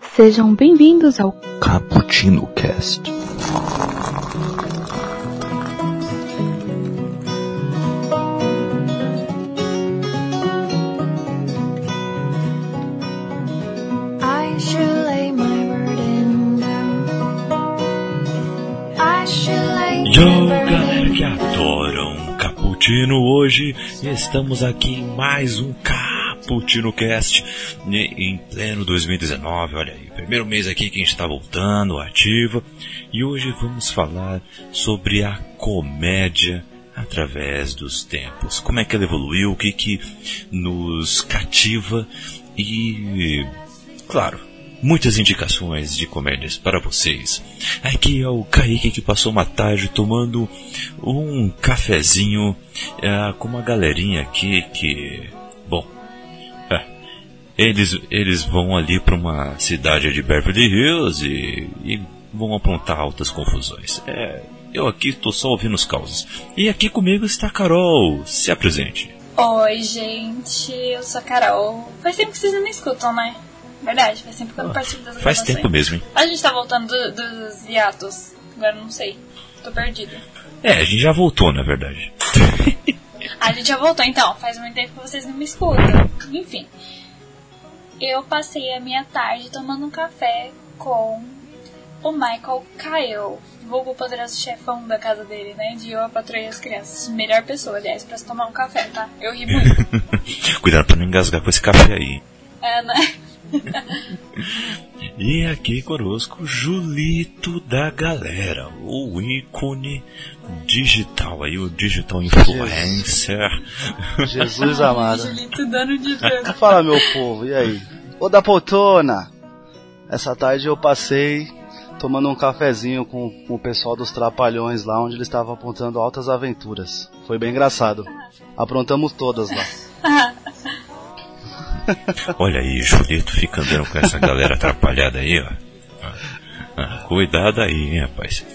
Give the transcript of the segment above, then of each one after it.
Sejam bem-vindos ao Cappuccino Cast. Yo, galera que adoram Cappuccino, hoje estamos aqui em mais um Cappuccino Cast né, em pleno 2019, olha aí, primeiro mês aqui que a gente está voltando, ativa, e hoje vamos falar sobre a comédia através dos tempos, como é que ela evoluiu, o que que nos cativa e, claro, muitas indicações de comédias para vocês. Aqui é o Kaique que passou uma tarde tomando um cafezinho eh, com uma galerinha aqui que, eles, eles vão ali para uma cidade de Beverly Hills e, e vão aprontar altas confusões. É, eu aqui estou só ouvindo os causos. E aqui comigo está a Carol. Se apresente. Oi, gente, eu sou a Carol. Faz tempo que vocês não me escutam, né? Verdade, faz tempo que eu não participo das Faz tempo mesmo, hein? A gente tá voltando do- dos hiatos. Agora não sei. Tô perdida. É, a gente já voltou, na verdade. A gente já voltou então, faz muito tempo que vocês não me escutam. Enfim. Eu passei a minha tarde tomando um café com o Michael Kyle, vulgo poderoso chefão da casa dele, né? De Eu, e as Crianças. Melhor pessoa, aliás, pra se tomar um café, tá? Eu ri muito. Cuidado pra não engasgar com esse café aí. é, né? E aqui conosco, Julito da galera, o ícone digital aí, o digital influencer. Jesus amado. Julito dando de branco. Fala, meu povo, e aí? Ô da poltrona! Essa tarde eu passei tomando um cafezinho com, com o pessoal dos Trapalhões lá, onde eles estavam apontando altas aventuras. Foi bem engraçado. Aprontamos todas lá. Olha aí, Julito fica andando com essa galera atrapalhada aí, ó. Ah, ah, cuidado aí, hein, rapaz.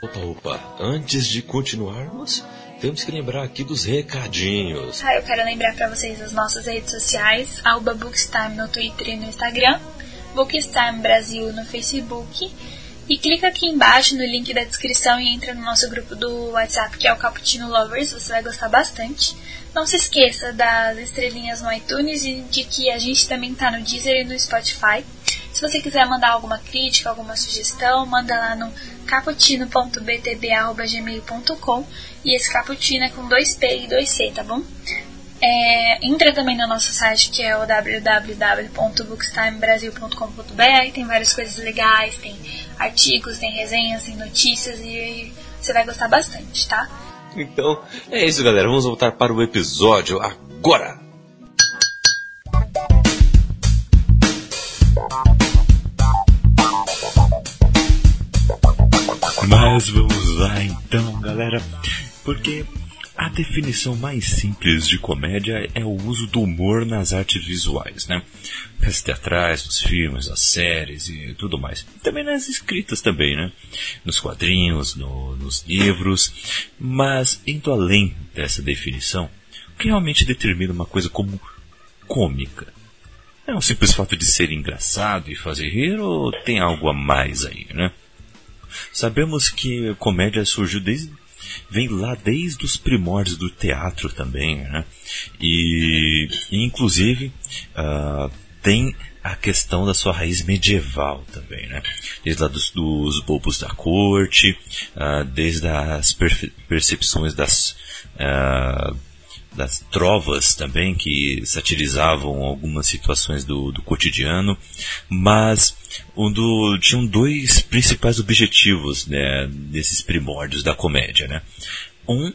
Opa, opa, antes de continuarmos, temos que lembrar aqui dos recadinhos. Ah, eu quero lembrar pra vocês as nossas redes sociais, arroba Bookstime no Twitter e no Instagram, Bookstime Brasil no Facebook. E clica aqui embaixo no link da descrição e entra no nosso grupo do WhatsApp, que é o Cappuccino Lovers, você vai gostar bastante. Não se esqueça das estrelinhas no iTunes e de que a gente também tá no Deezer e no Spotify. Se você quiser mandar alguma crítica, alguma sugestão, manda lá no cappuccino.btb.gmail.com e esse cappuccino é com 2P e 2C, tá bom? É, entra também no nosso site que é o www.bookstimebrasil.com.br tem várias coisas legais, tem artigos, tem resenhas, tem notícias e você vai gostar bastante, tá? Então, é isso, galera. Vamos voltar para o episódio agora. Mas vamos lá então, galera, porque a definição mais simples de comédia é o uso do humor nas artes visuais, né? Peças teatrais, nos filmes, nas séries e tudo mais. Também nas escritas também, né? Nos quadrinhos, no- nos livros. Mas, indo além dessa definição, o que realmente determina uma coisa como cômica? É um simples fato de ser engraçado e fazer rir ou tem algo a mais aí, né? Sabemos que comédia surgiu desde vem lá desde os primórdios do teatro também, né? E, e, inclusive ah, tem a questão da sua raiz medieval também, né? Desde lá dos, dos bobos da corte, ah, desde as percepções das ah, das trovas também que satirizavam algumas situações do, do cotidiano, mas um do, tinham dois principais objetivos né, desses primórdios da comédia. Né? Um,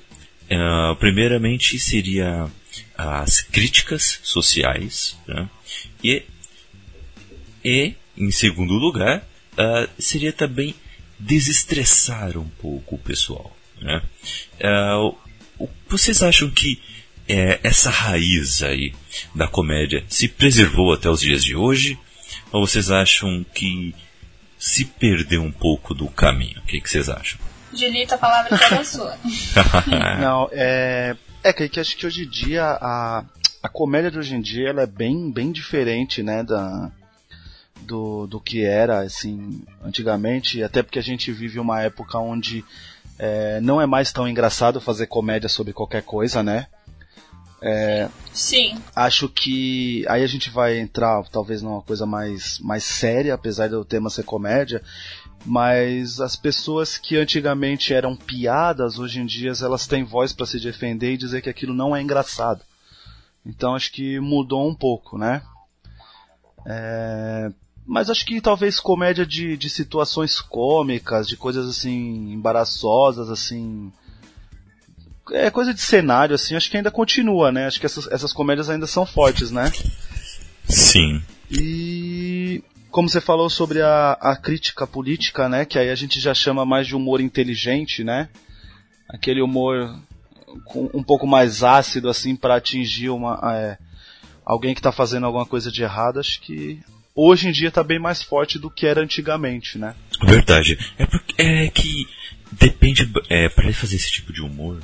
eh, primeiramente, seria as críticas sociais, né? e, e, em segundo lugar, ah, seria também desestressar um pouco o pessoal. Né? O- vocês acham que é, essa raiz aí da comédia se preservou até os dias de hoje? Ou vocês acham que se perdeu um pouco do caminho? O que, que vocês acham? Julito, a palavra é toda sua. Não, é. É que acho que hoje em dia a, a comédia de hoje em dia ela é bem, bem diferente, né, da, do, do que era, assim, antigamente, até porque a gente vive uma época onde é, não é mais tão engraçado fazer comédia sobre qualquer coisa, né? É, Sim. Acho que aí a gente vai entrar talvez numa coisa mais, mais séria, apesar do tema ser comédia, mas as pessoas que antigamente eram piadas, hoje em dia elas têm voz para se defender e dizer que aquilo não é engraçado. Então acho que mudou um pouco, né? É, mas acho que talvez comédia de, de situações cômicas, de coisas assim embaraçosas, assim, é coisa de cenário, assim, acho que ainda continua, né? Acho que essas, essas comédias ainda são fortes, né? Sim. E como você falou sobre a, a crítica política, né? Que aí a gente já chama mais de humor inteligente, né? Aquele humor com, um pouco mais ácido, assim, para atingir uma, é, alguém que está fazendo alguma coisa de errado. Acho que hoje em dia está bem mais forte do que era antigamente, né? Verdade. É, porque, é que depende, é, para ele fazer esse tipo de humor,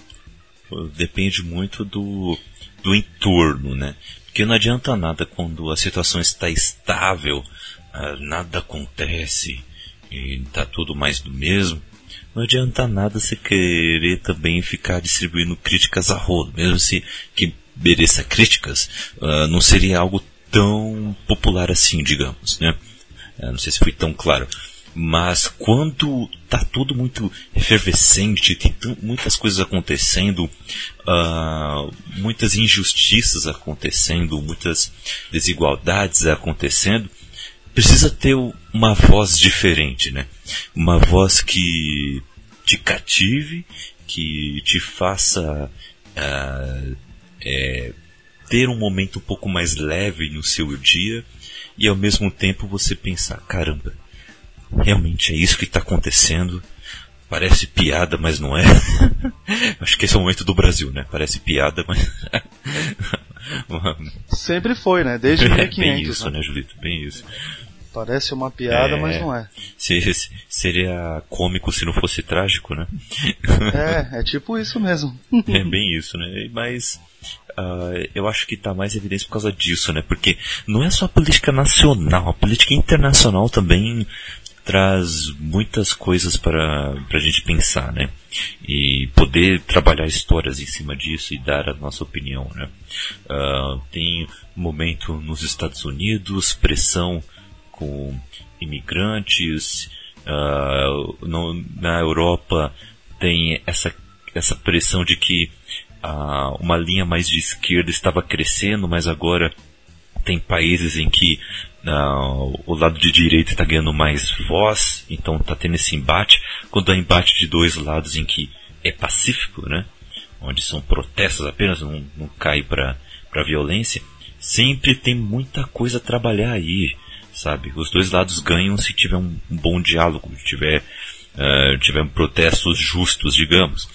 depende muito do, do entorno, né? Porque não adianta nada quando a situação está estável, uh, nada acontece e está tudo mais do mesmo. Não adianta nada você querer também ficar distribuindo críticas a rodo, mesmo se que mereça críticas, uh, não seria algo tão popular assim, digamos, né? Uh, não sei se foi tão claro. Mas quando tá tudo muito efervescente, tem muitas coisas acontecendo, uh, muitas injustiças acontecendo, muitas desigualdades acontecendo, precisa ter uma voz diferente, né? Uma voz que te cative, que te faça uh, é, ter um momento um pouco mais leve no seu dia e ao mesmo tempo você pensar, caramba, realmente é isso que está acontecendo. Parece piada, mas não é. Acho que esse é o momento do Brasil, né? Parece piada, mas. Sempre foi, né? Desde 1500. É bem isso, né, né Julito? Bem isso. Parece uma piada, é, mas não é. Seria cômico se não fosse trágico, né? É, é tipo isso mesmo. É bem isso, né? Mas uh, eu acho que está mais evidência por causa disso, né? Porque não é só a política nacional, a política internacional também traz muitas coisas para a gente pensar, né? E poder trabalhar histórias em cima disso e dar a nossa opinião, né? Uh, tem momento nos Estados Unidos, pressão com imigrantes, uh, no, na Europa tem essa, essa pressão de que uh, uma linha mais de esquerda estava crescendo, mas agora tem países em que uh, o lado de direita está ganhando mais voz, então está tendo esse embate. Quando há embate de dois lados em que é pacífico, né? onde são protestos apenas, não, não cai para violência, sempre tem muita coisa a trabalhar aí, sabe? Os dois lados ganham se tiver um, um bom diálogo, tiver, uh, tiver protestos justos, digamos.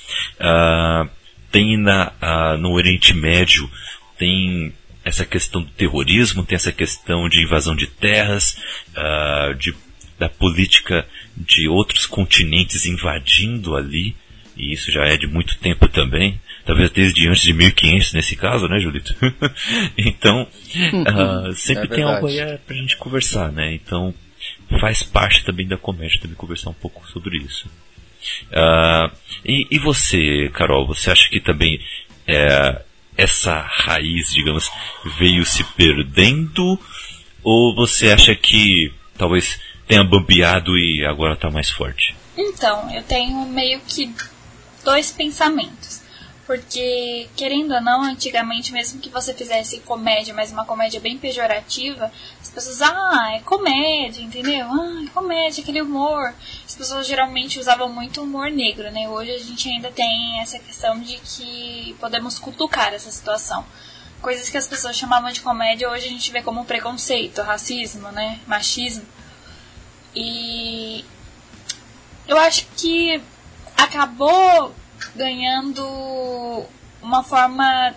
Uh, tem na, uh, no Oriente Médio, tem essa questão do terrorismo, tem essa questão de invasão de terras, uh, de, da política de outros continentes invadindo ali, e isso já é de muito tempo também, talvez desde antes de 1500 nesse caso, né, Julito? então, uh, sempre é tem algo aí pra gente conversar, né? Então, faz parte também da comédia também conversar um pouco sobre isso. Uh, e, e, você, Carol, você acha que também é, essa raiz, digamos, veio se perdendo? Ou você acha que talvez tenha bambeado e agora está mais forte? Então, eu tenho meio que dois pensamentos. Porque, querendo ou não, antigamente, mesmo que você fizesse comédia, mas uma comédia bem pejorativa, as pessoas, ah, é comédia, entendeu? Ah, é comédia, aquele humor. As pessoas geralmente usavam muito humor negro, né? Hoje a gente ainda tem essa questão de que podemos cutucar essa situação. Coisas que as pessoas chamavam de comédia, hoje a gente vê como preconceito, racismo, né? Machismo. E eu acho que acabou ganhando uma forma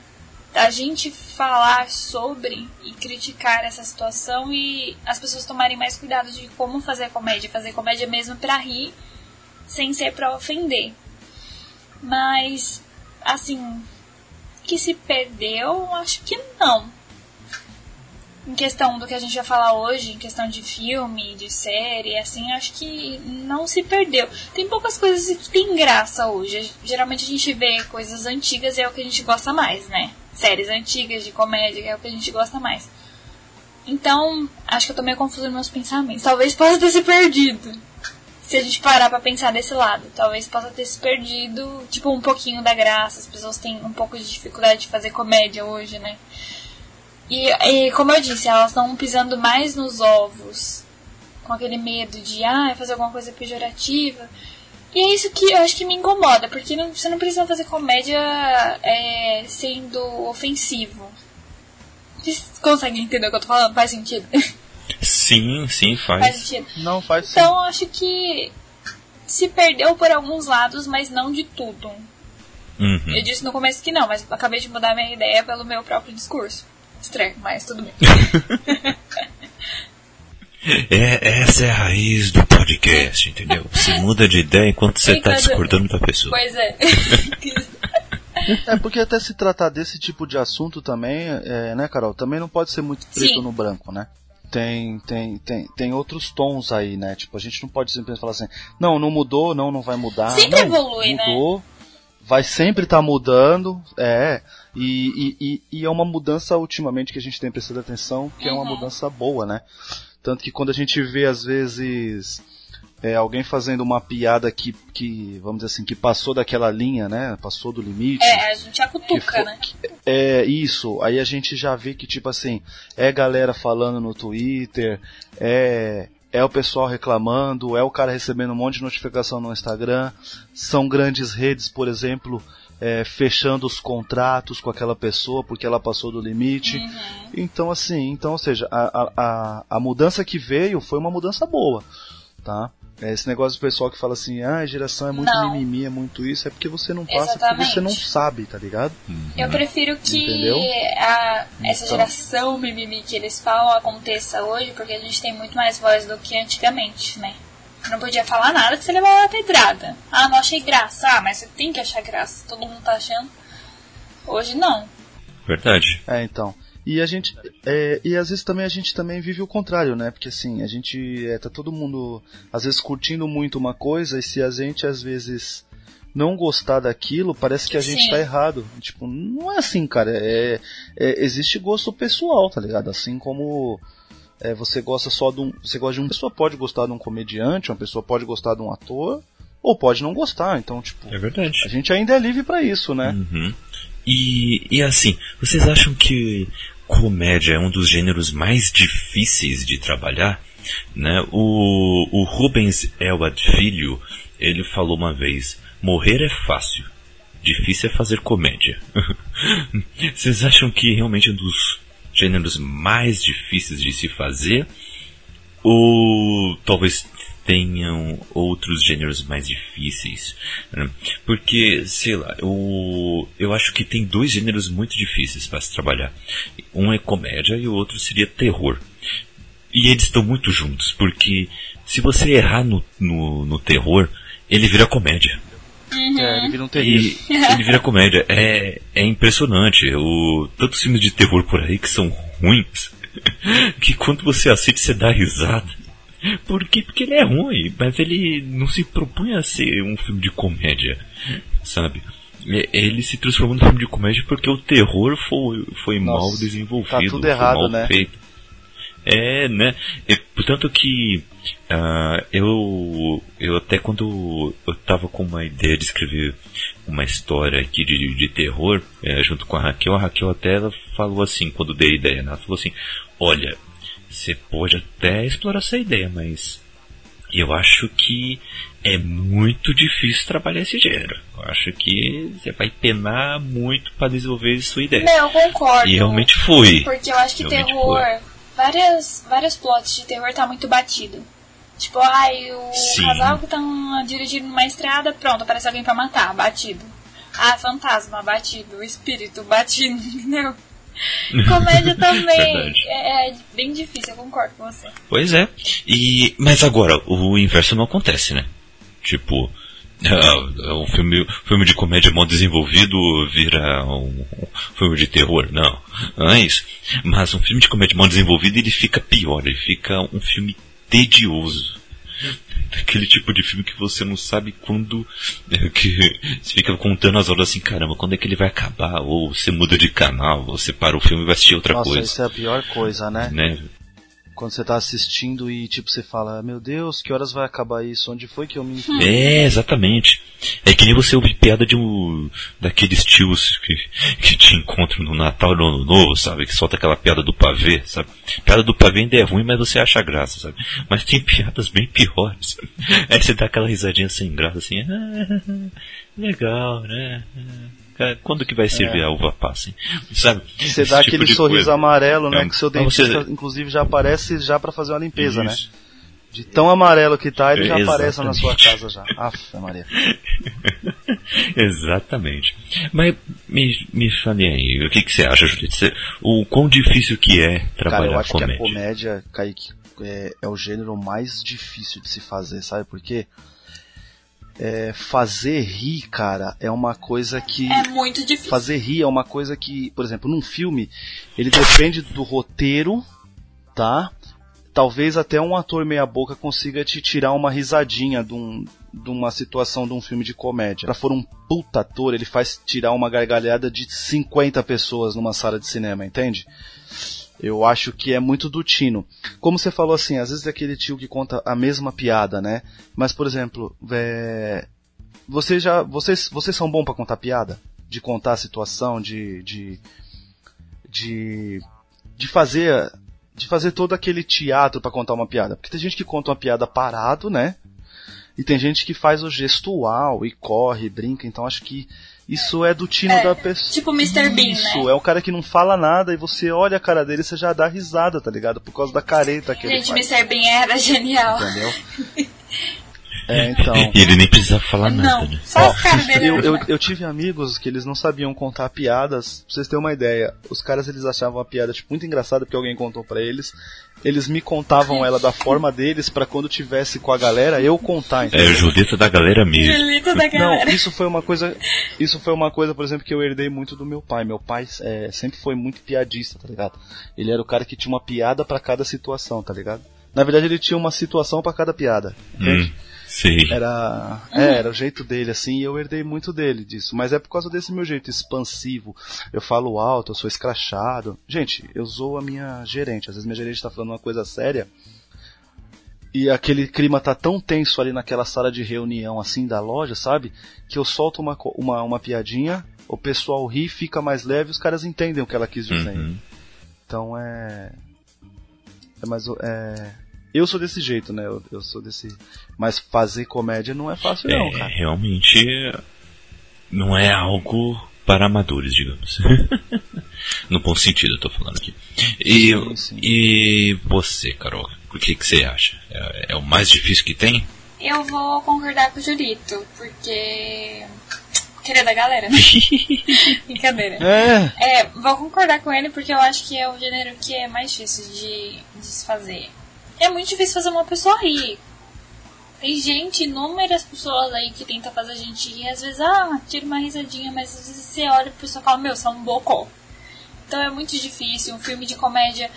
da gente falar sobre e criticar essa situação e as pessoas tomarem mais cuidado de como fazer comédia, fazer comédia mesmo para rir, sem ser para ofender. Mas assim, que se perdeu, acho que não. Em questão do que a gente vai falar hoje, em questão de filme, de série, assim, acho que não se perdeu. Tem poucas coisas que tem graça hoje. Geralmente a gente vê coisas antigas e é o que a gente gosta mais, né? Séries antigas de comédia é o que a gente gosta mais. Então, acho que eu tô meio confusa nos meus pensamentos. Talvez possa ter se perdido. Se a gente parar pra pensar desse lado. Talvez possa ter se perdido, tipo, um pouquinho da graça. As pessoas têm um pouco de dificuldade de fazer comédia hoje, né? E, e como eu disse, elas estão pisando mais nos ovos. Com aquele medo de, ah, fazer alguma coisa pejorativa. E é isso que eu acho que me incomoda, porque não, você não precisa fazer comédia é, sendo ofensivo. Vocês conseguem entender o que eu tô falando? Faz sentido? Sim, sim, Faz faz. sentido. Não faz sim. Então, acho que se perdeu por alguns lados, mas não de tudo. Uhum. Eu disse no começo que não, mas acabei de mudar minha ideia pelo meu próprio discurso. Estranho, mas tudo bem. É, essa é a raiz do podcast, entendeu? Você muda de ideia enquanto você tá Enquanto- discordando da pessoa. pois é. É porque até se tratar desse tipo de assunto também, é, né, Carol? Também não pode ser muito preto Sim. no branco, né? Tem, tem, tem, tem outros tons aí, né? Tipo, a gente não pode simplesmente falar assim, não, não mudou, não, não vai mudar. Sempre não, evolui, né? Vai sempre estar mudando, é. E, e, e, é uma mudança ultimamente que a gente tem prestado atenção, que é uma Uhum. mudança boa, né? Tanto que quando a gente vê, às vezes, é, alguém fazendo uma piada que, que, vamos dizer assim, que passou daquela linha, né? Passou do limite. É, a gente acutuca, fo- né? que- é isso, aí a gente já vê que, tipo assim, é galera falando no Twitter, é, é o pessoal reclamando, é o cara recebendo um monte de notificação no Instagram, são grandes redes, por exemplo, é, fechando os contratos com aquela pessoa porque ela passou do limite. Uhum. Então, assim, então, ou seja, a, a, a, a mudança que veio foi uma mudança boa, tá? É, Esse negócio do pessoal que fala assim, ah, a geração é muito Não. mimimi, é muito isso, é porque você não passa, porque você não Exatamente. sabe, tá ligado? Eu prefiro que a, essa Então. geração mimimi que eles falam aconteça hoje, porque a gente tem muito mais voz do que antigamente, né? Não podia falar nada que você levava pedrada. Ah, não achei graça. Ah, mas você tem que achar graça. Todo mundo tá achando. Hoje não. Verdade. É, então. E a gente. é, e às vezes também a gente também vive o contrário, né? Porque assim, a gente. É, tá todo mundo, às vezes, curtindo muito uma coisa, e se a gente, às vezes, não gostar daquilo, parece que a gente Sim. tá errado. Tipo, não é assim, cara. É, é- existe gosto pessoal, tá ligado? Assim como. é, você gosta só de um. Você gosta de um. Uma pessoa pode gostar de um comediante, uma pessoa pode gostar de um ator, ou pode não gostar. Então, tipo, É verdade. a gente ainda é livre pra isso, né? Uhum. E, e assim, vocês acham que comédia é um dos gêneros mais difíceis de trabalhar? Né? O, o Rubens Elwad Filho, ele falou uma vez, morrer é fácil, difícil é fazer comédia. vocês acham que realmente é um dos gêneros mais difíceis de se fazer? Ou talvez tenham outros gêneros mais difíceis? né? Porque, sei lá, eu, eu acho que tem dois gêneros muito difíceis para se trabalhar. Um é comédia e o outro seria terror. E eles estão muito juntos, porque se você errar no, no, no terror, ele vira comédia. É, ele vira um terrível. Ele vira comédia. É, é impressionante. O, tantos filmes de terror por aí que são ruins, que quando você assiste você dá risada. Por quê? Porque ele é ruim, mas ele não se propõe a ser um filme de comédia, sabe? Ele se transformou num filme de comédia porque o terror foi, foi Nossa, mal desenvolvido, tá tudo foi errado, mal né? feito. É, né? E, portanto que ah, eu eu até quando eu tava com uma ideia de escrever uma história aqui de, de terror eh, junto com a Raquel, a Raquel até ela falou assim quando dei a ideia, né? ela falou assim, olha, você pode até explorar essa ideia, mas eu acho que é muito difícil trabalhar esse gênero. Eu acho que você vai penar muito para desenvolver sua ideia. Não, eu concordo. E realmente foi. Porque eu acho que Realmente terror. Várias, vários plots de terror tá muito batido. Tipo, ai, o Sim. casal que tá dirigindo numa estrada, pronto, aparece alguém pra matar, batido. Ah, fantasma, batido. O espírito, batido, entendeu? Comédia também é, é bem difícil, eu concordo com você. Pois é. E mas agora o inverso não acontece, né? Tipo, Ah, um filme, filme de comédia mal desenvolvido vira um, um filme de terror, não. Não é isso. Mas um filme de comédia mal desenvolvido ele fica pior, ele fica um filme tedioso. Aquele tipo de filme que você não sabe quando. que você fica contando as horas assim, caramba, quando é que ele vai acabar? Ou você muda de canal, você para o filme e vai assistir outra Nossa, coisa. isso é a pior coisa, né? Né? Quando você tá assistindo e tipo você fala, meu Deus, que horas vai acabar isso? Onde foi que eu me? É, exatamente. É que nem você ouvir piada de um. daqueles tios que, que te encontram no Natal e no Ano Novo, sabe? Que solta aquela piada do pavê, sabe? Piada do pavê ainda é ruim, mas você acha graça, sabe? Mas tem piadas bem piores. Aí você dá aquela risadinha sem graça assim. Ah, legal, né? Ah, Quando que vai servir a uva passa, hein? Sabe? Você Esse dá tipo aquele sorriso coisa. amarelo, né? É, que seu dentista, você- inclusive, já aparece já pra fazer uma limpeza, né? Isso. De tão amarelo que tá, ele já Exatamente. aparece na sua casa já. Aff, Maria. Exatamente. Mas me, me fale aí, o que, que você acha, Judite? Você- O quão difícil que é Cara, trabalhar eu acho que comédia? a comédia, Kaique, é, é o gênero mais difícil de se fazer, sabe por quê? É, fazer rir, cara, é uma coisa que. É muito difícil. Fazer rir é uma coisa que, por exemplo, num filme, ele depende do roteiro, tá? Talvez até um ator meia boca consiga te tirar uma risadinha de, um, de uma situação de um filme de comédia. Se for um puta ator, ele faz tirar uma gargalhada de 50 pessoas numa sala de cinema, entende? Eu acho que é muito do tino. Como você falou assim, às vezes é aquele tio que conta a mesma piada, né? Mas, por exemplo, é... vocês já, vocês, vocês são bons pra contar piada? De contar a situação, de, de, de, de fazer, de fazer todo aquele teatro pra contar uma piada. Porque tem gente que conta uma piada parado, né? E tem gente que faz o gestual e corre, brinca. Então acho que isso é do tino É, da pessoa. tipo Mr. Bean, Isso, né? é o cara que não fala nada e você olha a cara dele e você já dá risada, tá ligado? Por causa da careta que ele Gente, faz. Mr. Bean era genial. Entendeu? É, então. E ele nem precisava falar nada, Não, né? só. Eu, eu, eu tive amigos que eles não sabiam contar piadas. Pra vocês terem uma ideia, os caras eles achavam a piada tipo, muito engraçada porque alguém contou pra eles. Eles me contavam ela da forma deles pra quando tivesse com a galera eu contar. É entendeu? o Judita da galera mesmo. Julito da Não, galera. isso foi uma coisa. Isso foi uma coisa, por exemplo, que eu herdei muito do meu pai. Meu pai é, sempre foi muito piadista, tá ligado? Ele era o cara que tinha uma piada pra cada situação, tá ligado? Na verdade, ele tinha uma situação pra cada piada. entende? Hum, sei. Era, é, era o jeito dele, assim, e eu herdei muito dele disso. Mas é por causa desse meu jeito expansivo. Eu falo alto, eu sou escrachado. Gente, eu sou a minha gerente. Às vezes minha gerente tá falando uma coisa séria. E aquele clima tá tão tenso ali naquela sala de reunião, assim, da loja, sabe? Que eu solto uma, uma, uma piadinha, o pessoal ri, fica mais leve, os caras entendem o que ela quis dizer. Uhum. Então é. É mais. o- É, eu sou desse jeito, né? Eu, eu sou desse. Mas fazer comédia não é fácil, não, É, cara. realmente não é algo para amadores, digamos. no bom sentido, eu tô falando aqui. E, Sim, sim. e você, Carol, o que, que você acha? É, é o mais difícil que tem? Eu vou concordar com o Julito, porque. Queria da galera, né? Brincadeira. É, É, vou concordar com ele porque eu acho que é o gênero que é mais difícil de, de se fazer. É muito difícil fazer uma pessoa rir. Tem gente, inúmeras pessoas aí que tenta fazer a gente rir. Às vezes, ah, tira uma risadinha, mas às vezes você olha e a pessoa fala, meu, você é um bocó. Então é muito difícil. Um filme de comédia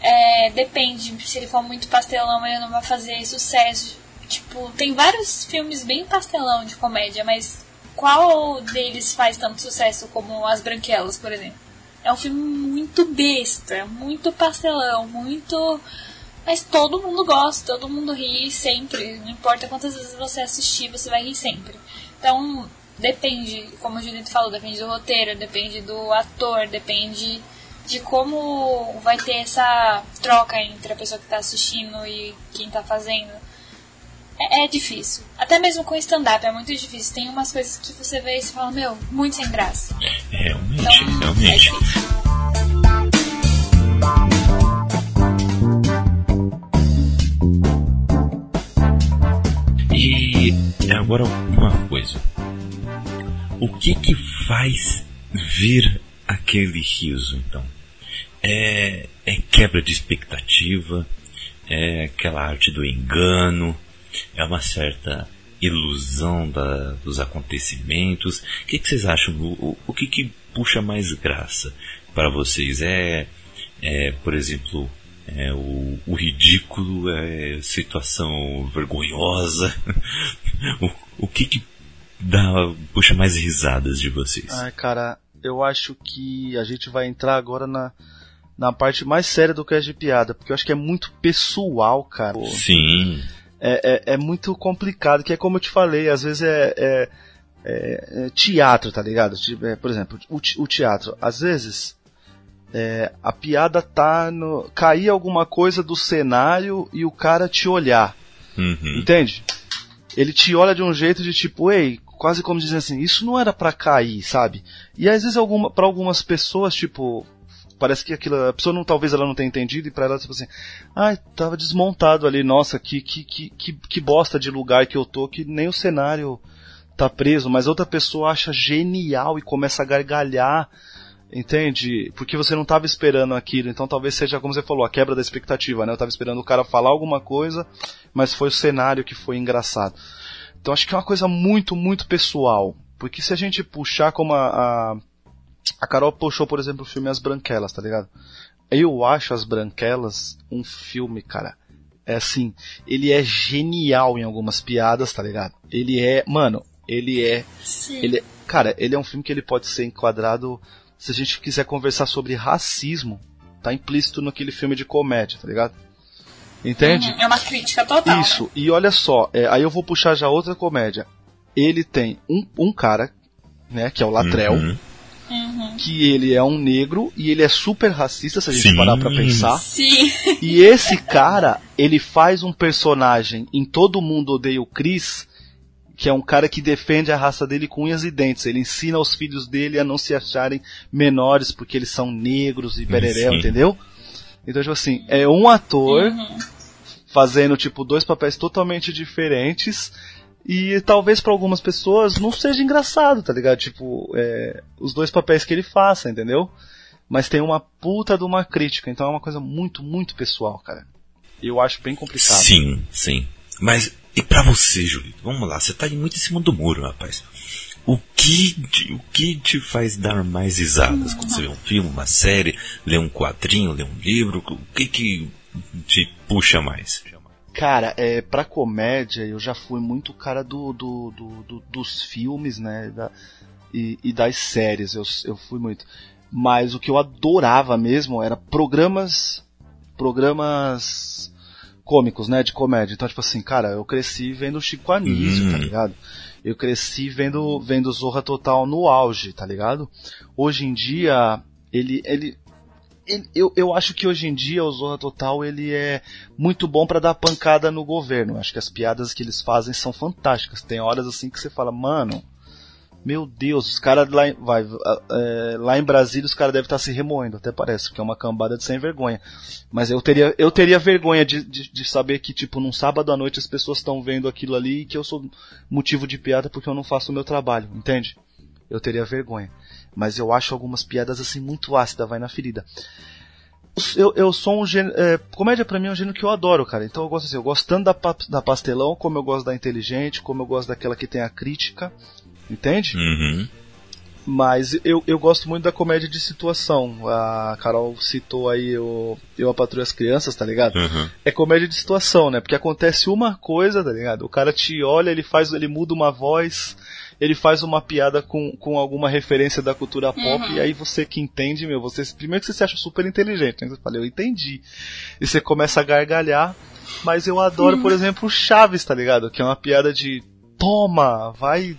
é, depende. Se ele for muito pastelão, ele não vai fazer sucesso. Tipo, tem vários filmes bem pastelão de comédia, mas qual deles faz tanto sucesso como As Branquelas, por exemplo? É um filme muito besta, muito pastelão, muito. Mas todo mundo gosta, todo mundo ri sempre. Não importa quantas vezes você assistir, você vai rir sempre. Então, depende, como o Julito falou, depende do roteiro, depende do ator, depende de como vai ter essa troca entre a pessoa que está assistindo e quem está fazendo. É, é difícil. Até mesmo com stand-up é muito difícil. Tem umas coisas que você vê e você fala, meu, muito sem graça. Realmente, Então, é realmente. difícil. Agora uma coisa. O que que faz vir aquele riso, então? É, é quebra de expectativa, é aquela arte do engano, é uma certa ilusão da, dos acontecimentos? O que, que vocês acham? O, o, o que, que puxa mais graça para vocês? É, é por exemplo, é, o, o, ridículo, é situação vergonhosa. o, o que que dá, puxa mais risadas de vocês? Ai, cara, eu acho que a gente vai entrar agora na, na parte mais séria do que é de piada, porque eu acho que é muito pessoal, cara. Sim. É, é, é muito complicado, que é como eu te falei, às vezes é, é, é, é teatro, tá ligado? É, por exemplo, o, o teatro, às vezes é, a piada tá no. cair alguma coisa do cenário e o cara te olhar. Uhum. Entende? Ele te olha de um jeito de tipo, ei, quase como dizendo assim, isso não era para cair, sabe? E às vezes alguma, para algumas pessoas, tipo, parece que aquilo, a pessoa não, talvez ela não tenha entendido e para ela tipo assim, ai, ah, tava desmontado ali, nossa, que, que, que, que, que bosta de lugar que eu tô, que nem o cenário tá preso, mas outra pessoa acha genial e começa a gargalhar Entende? Porque você não estava esperando aquilo, então talvez seja, como você falou, a quebra da expectativa, né? Eu estava esperando o cara falar alguma coisa, mas foi o cenário que foi engraçado. Então acho que é uma coisa muito, muito pessoal. Porque se a gente puxar como a, a, a Carol puxou, por exemplo, o filme As Branquelas, tá ligado? Eu acho As Branquelas um filme, cara. É assim, ele é genial em algumas piadas, tá ligado? Ele é, mano, ele é, Sim. ele, cara, ele é um filme que ele pode ser enquadrado se a gente quiser conversar sobre racismo, tá implícito naquele filme de comédia, tá ligado? Entende? Uhum, é uma crítica total. Isso, né? e olha só, é, aí eu vou puxar já outra comédia. Ele tem um, um cara, né, que é o Latrell, Uhum. Uhum. que ele é um negro e ele é super racista, se a gente Sim. parar pra pensar. Sim. E esse cara, ele faz um personagem em Todo Mundo Odeia o Chris, que é um cara que defende a raça dele com unhas e dentes. Ele ensina os filhos dele a não se acharem menores porque eles são negros e bereréu, Sim. entendeu? Então, tipo assim, é um ator Uhum. fazendo, tipo, dois papéis totalmente diferentes e talvez pra algumas pessoas não seja engraçado, tá ligado? Tipo, é, os dois papéis que ele faça, entendeu? Mas tem uma puta de uma crítica, então é uma coisa muito, muito pessoal, cara. E eu acho bem complicado. Sim, sim. Mas e pra você, Julito? Vamos lá, você tá muito em cima do muro, rapaz. O que, te- o que te faz dar mais risadas quando você vê um filme, uma série, lê um quadrinho, lê um livro? O que que te puxa mais? Cara, é, pra comédia, eu já fui muito cara do, do, do- do- dos filmes, né? da- e, e das séries, eu, eu fui muito. Mas o que eu adorava mesmo era programas. Programas cômicos, né? De comédia. Então, tipo assim, cara, eu cresci vendo Chico Anísio, Hum. tá ligado? Eu cresci vendo, vendo Zorra Total no auge, tá ligado? Hoje em dia, ele. ele eu, eu acho que hoje em dia o Zorra Total ele é muito bom pra dar pancada no governo. Acho que as piadas que eles fazem são fantásticas. Tem horas assim que você fala, mano, meu Deus, os caras lá, em- vai, é, lá em Brasília os caras devem estar se remoendo, até parece, porque é uma cambada de sem vergonha. Mas eu teria, eu teria vergonha de, de, de saber que, tipo, num sábado à noite as pessoas estão vendo aquilo ali e que eu sou motivo de piada porque eu não faço o meu trabalho, entende? Eu teria vergonha. Mas eu acho algumas piadas assim muito ácidas, vai na ferida. Eu, eu sou um gênero. É, comédia pra mim é um gênero que eu adoro, cara. Então eu gosto assim, eu gosto tanto da, da pastelão, como eu gosto da inteligente, como eu gosto daquela que tem a crítica. Entende? Uhum. Mas eu, eu gosto muito da comédia de situação. A Carol citou aí o Eu a Patrulho as Crianças, tá ligado? Uhum. É comédia de situação, né? Porque acontece uma coisa, tá ligado? O cara te olha, ele faz, ele muda uma voz, ele faz uma piada com, com alguma referência da cultura pop, e aí você que entende, meu, você primeiro que você se acha super inteligente, né? Você fala, eu entendi. E você começa a gargalhar, mas eu adoro, por exemplo, o Chaves, tá ligado? Que é uma piada de toma, vai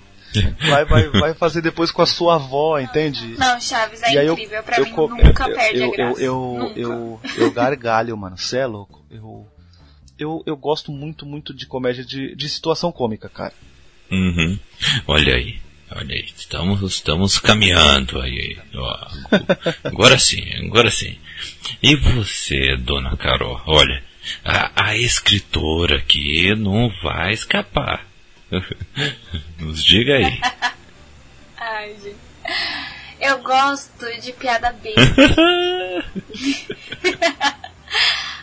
vai, vai, vai fazer depois com a sua avó, entende? Não, Chaves é E aí eu- incrível. Pra eu mim co- nunca eu, perde eu, a graça. Eu, eu, eu, eu gargalho, mano. Você é louco. Eu, eu, eu gosto muito, muito de comédia de, de situação cômica, cara. Uhum. Olha aí, olha aí, estamos, estamos caminhando aí. ó. Agora sim, agora sim. E você, dona Carol? Olha, a, a escritora aqui não vai escapar. Nos diga aí. Ai, gente. Eu gosto de piada besta.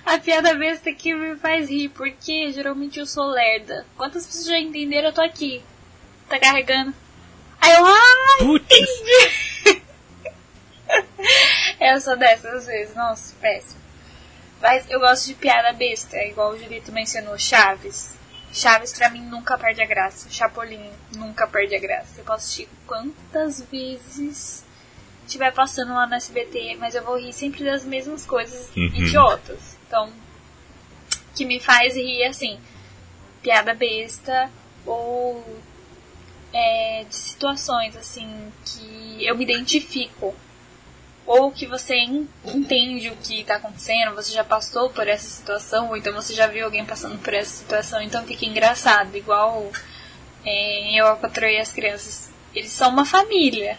A piada besta que me faz rir, porque geralmente eu sou lerda. Quantas pessoas já entenderam? Eu tô aqui. Tá carregando. Aí eu, ai, Putz, eu sou dessas vezes, nossa, péssimo. Mas eu gosto de piada besta, igual o Julito mencionou, Chaves. Chaves pra mim nunca perde a graça. Chapolin nunca perde a graça. Eu posso assistir quantas vezes estiver passando lá no SBT, mas eu vou rir sempre das mesmas coisas Uhum. idiotas. Então, que me faz rir assim, piada besta ou é, de situações assim que eu me identifico ou que você en- entende o que está acontecendo, você já passou por essa situação, ou então você já viu alguém passando por essa situação, então fica engraçado, igual é, Eu, e as Crianças. Eles são uma família,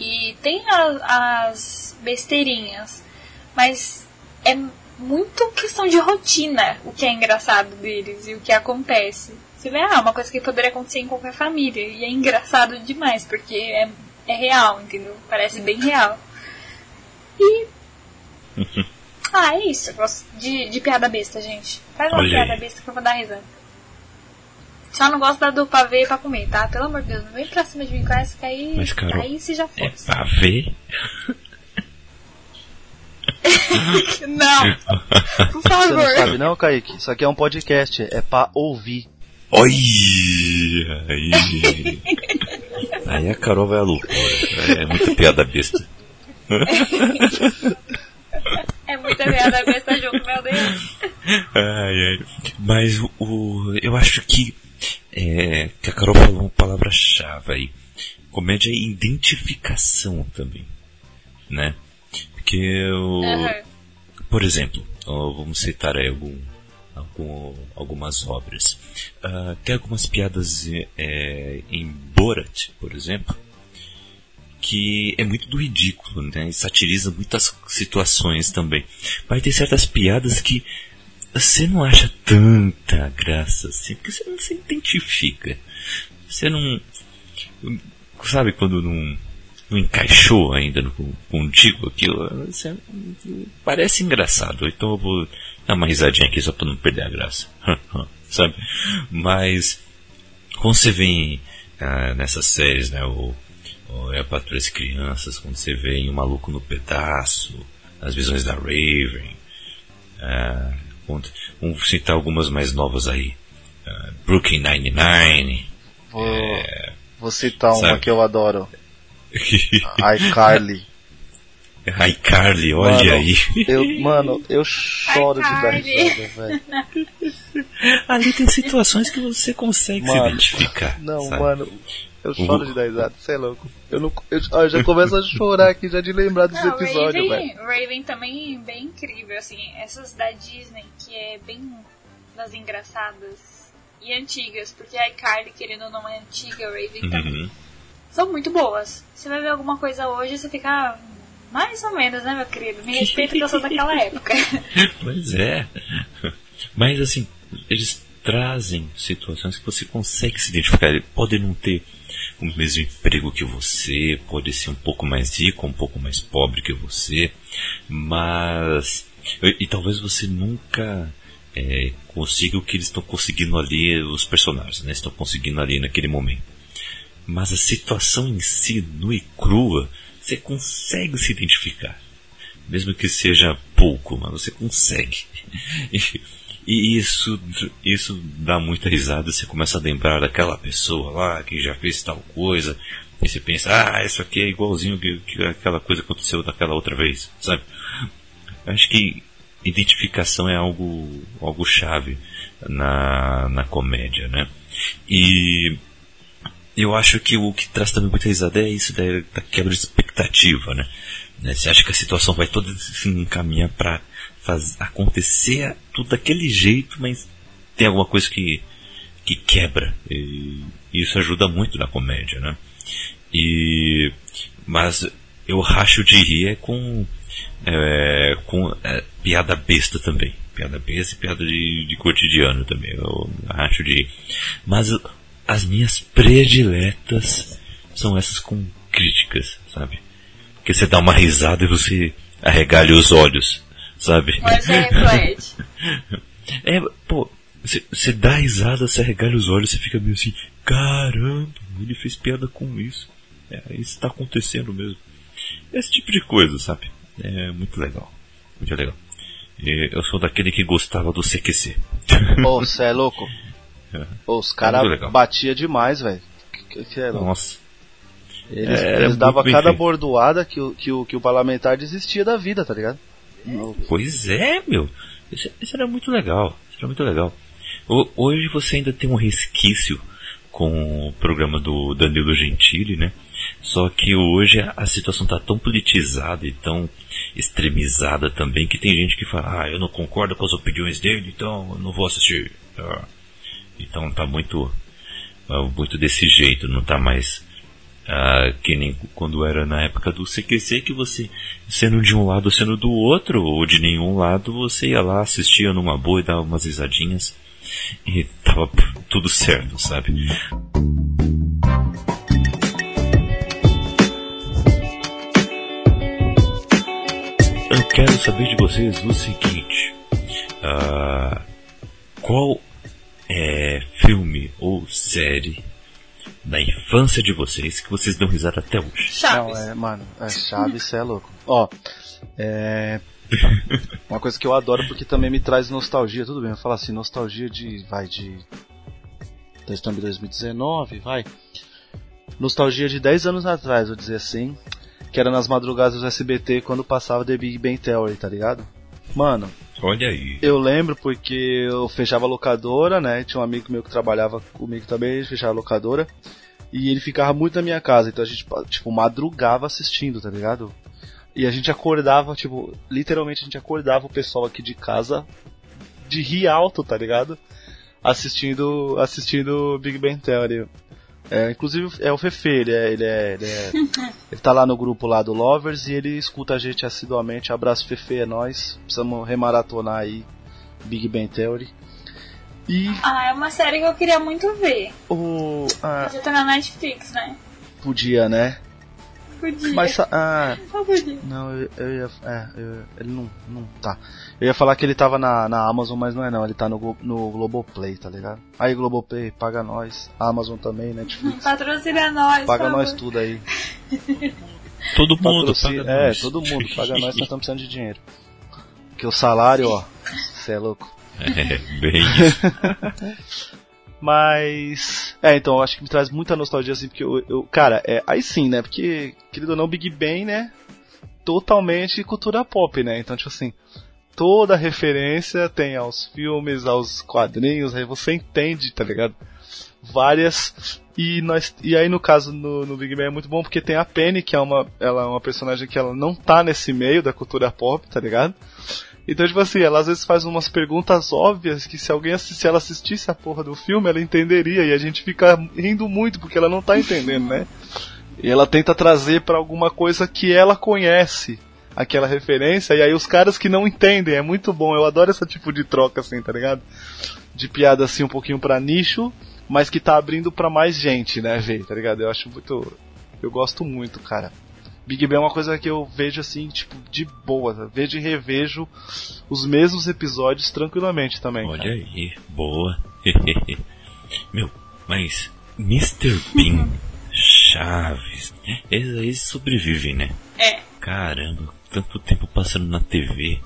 e tem a- as besteirinhas, mas é muito questão de rotina o que é engraçado deles e o que acontece. Você vê, ah, uma coisa que poderia acontecer em qualquer família, e é engraçado demais, porque é, é real, entendeu? Parece bem real. E. ah, é isso. Eu gosto de, de piada besta, gente. Faz uma Olha piada aí. besta que eu vou dar risada. Só não gosto da do pavê pra comer, tá? Pelo amor de Deus, não vem pra cima de mim com essa que aí. Mas, Carol, aí se já é fosse. pra ver. Não! Por Você favor. não sabe não, Kaique? Isso aqui é um podcast, é pra ouvir. Oi! Aí. Aí a Carol vai à loucura. É muita piada besta. É muita piada besta junto, meu Deus. Ai, ai. Mas o, o- eu acho que, é, que a Carol falou uma palavra-chave aí. Comédia é identificação também, né? Porque, Aham. por exemplo, vamos citar aí algum, algum- algumas obras. Ah, tem algumas piadas é, em Borat, por exemplo, que é muito do ridículo, né? E satiriza muitas situações também. Mas tem certas piadas que você não acha tanta graça assim, porque você não se identifica. Você não. Sabe quando não, não encaixou ainda no, contigo aquilo? Você, parece engraçado, então eu vou dar uma risadinha aqui só pra não perder a graça. sabe? Mas quando você vem ah, nessas séries, né? O, É a Patrulha das Crianças, quando você vê em O Maluco no Pedaço, as visões da Raven, ah, vamos citar algumas mais novas aí. Ah, Brooklyn Nine-Nine. Vou, vou citar uma Sabe? que eu adoro. iCarly. iCarly, olha Mano, aí. Eu, mano, eu choro de dar risada, velho. Ali tem situações que você consegue se Mano, identificar. Não, sabe? mano, eu choro de dar risada, você é louco. Eu, não, eu, eu já começo a chorar aqui, já de lembrar desse Não, episódio, Raven, velho. Raven também é bem incrível, assim, essas da Disney, que é bem das engraçadas e antigas, porque a iCarly, querendo ou não, é antiga, a Raven também. Uhum. São muito boas. Você vai ver alguma coisa hoje, você fica ah, mais ou menos, né, meu querido? Me respeita que eu sou daquela época. Pois é. Mas assim, eles trazem situações que você consegue se identificar. Ele pode não ter o mesmo emprego que você, pode ser um pouco mais rico, um pouco mais pobre que você, mas. E, e talvez você nunca é, consiga o que eles estão conseguindo ali, os personagens, né? Estão conseguindo ali naquele momento. Mas a situação em si, nua e crua, você consegue se identificar mesmo que seja pouco, mas você consegue. E, isso, isso dá muita risada, você começa a lembrar daquela pessoa lá que já fez tal coisa, e você pensa, ah, isso aqui é igualzinho que, que aquela coisa aconteceu daquela outra vez, sabe? Acho que identificação é algo, algo chave na, na comédia, né? E eu acho que o que traz também muita risada é isso da, da quebra de expectativa, né? Né, Você acha que a situação vai toda se encaminhar para acontecer tudo daquele jeito, mas tem alguma coisa que, que quebra. E isso ajuda muito na comédia, né? E, mas eu racho de rir é com, é, com é, piada besta também. Piada besta e piada de, de cotidiano também. Eu racho de rir. Mas as minhas prediletas são essas com críticas, sabe? Porque você dá uma risada e você arregalha os olhos, sabe? Um exemplo, Ed. É, pô, você dá risada, você regalha os olhos, você fica meio assim, caramba, ele fez piada com isso. É, isso tá acontecendo mesmo. Esse tipo de coisa, sabe? É muito legal. Muito legal. E eu sou daquele que gostava do CQC. Ô, você é louco? Ô, os caras batiam demais, velho. Que, que é louco? Nossa. Eles, É, eles davam cada feito. bordoada que o, que, o, que o parlamentar desistia da vida, tá ligado? Pois é, meu. Isso, isso era muito legal. Isso era muito legal. Ho- Hoje você ainda tem um resquício com o programa do Danilo Gentili, né? Só que hoje a, situação tá tão politizada e tão extremizada também que tem gente que fala, ah, eu não concordo com as opiniões dele, então eu não vou assistir. Ah. Então tá muito, ah, muito desse jeito, não tá mais ah, que nem quando era na época do CQC, que você, sendo de um lado ou sendo do outro, ou de nenhum lado, você ia lá, assistia numa boa e dava umas risadinhas. E tava tudo certo, sabe? Eu quero saber de vocês o seguinte: ah, qual é filme ou série da infância de vocês que vocês dão risada até hoje? Chaves. Não, é, mano, é Chaves, cê é louco. Ó, é. Uma coisa que eu adoro porque também me traz nostalgia, tudo bem, eu falo assim, nostalgia de. Vai, de. Em 2019, vai. Nostalgia de 10 anos atrás, vou dizer assim. Que era nas madrugadas do SBT quando passava The Big Bang Theory, tá ligado? Mano, Olha aí. eu lembro porque eu fechava a locadora, né? Tinha um amigo meu que trabalhava comigo também, ele fechava a locadora. E ele ficava muito na minha casa, então a gente, tipo, madrugava assistindo, tá ligado? E a gente acordava, tipo, literalmente a gente acordava o pessoal aqui de casa de rir alto, tá ligado? Assistindo, assistindo Big Bang Theory. É, inclusive é o Fefe, ele é, ele é, ele é, ele tá lá no grupo lá do Lovers e ele escuta a gente assiduamente. Abraço Fefe, é nóis. Precisamos remaratonar aí Big Bang Theory. E Ah, é uma série que eu queria muito ver. o. Ah, Mas na Netflix, né? podia, né? Podia. Mas. Ah, Só podia. não, eu, eu ia. É, eu- ele não, não tá. Eu ia falar que ele tava na, na Amazon, mas não é não. Ele tá no, no Globoplay, tá ligado? Aí, Globoplay, paga nós. Amazon também, Netflix. Patrocina nós. Paga nós tudo aí. Todo mundo, Patrocina- paga é, nós. todo mundo paga nós, nós estamos precisando de dinheiro. Porque o salário, ó, você é louco. É, bem isso. Mas. É, então, eu acho que me traz muita nostalgia, assim, porque eu. eu- cara, é, aí sim, né? Porque, querido ou não, Big Bang, né? Totalmente cultura pop, né? Então, tipo assim. Toda referência tem aos filmes, aos quadrinhos, aí você entende, tá ligado? Várias. E, nós, e aí, no caso, no, no Big Bang é muito bom porque tem a Penny, que é uma, ela é uma personagem que ela não tá nesse meio da cultura pop, tá ligado? Então, tipo assim, ela às vezes faz umas perguntas óbvias que se alguém se ela assistisse a porra do filme, ela entenderia. E a gente fica rindo muito porque ela não tá entendendo, né? E ela tenta trazer pra alguma coisa que ela conhece aquela referência. E aí os caras que não entendem, é muito bom. Eu adoro esse tipo de troca, assim, tá ligado? De piada assim um pouquinho pra nicho, mas que tá abrindo pra mais gente, né, ver, tá ligado? Eu acho muito. Eu gosto muito, cara. Big Bang é uma coisa que eu vejo assim, tipo, de boa. tá? Vejo e revejo os mesmos episódios tranquilamente também. Olha cara. aí, boa. Meu, mas Mr. Bean, Chaves, esses aí sobrevivem, né? É. Caramba, tanto tempo passando na TV.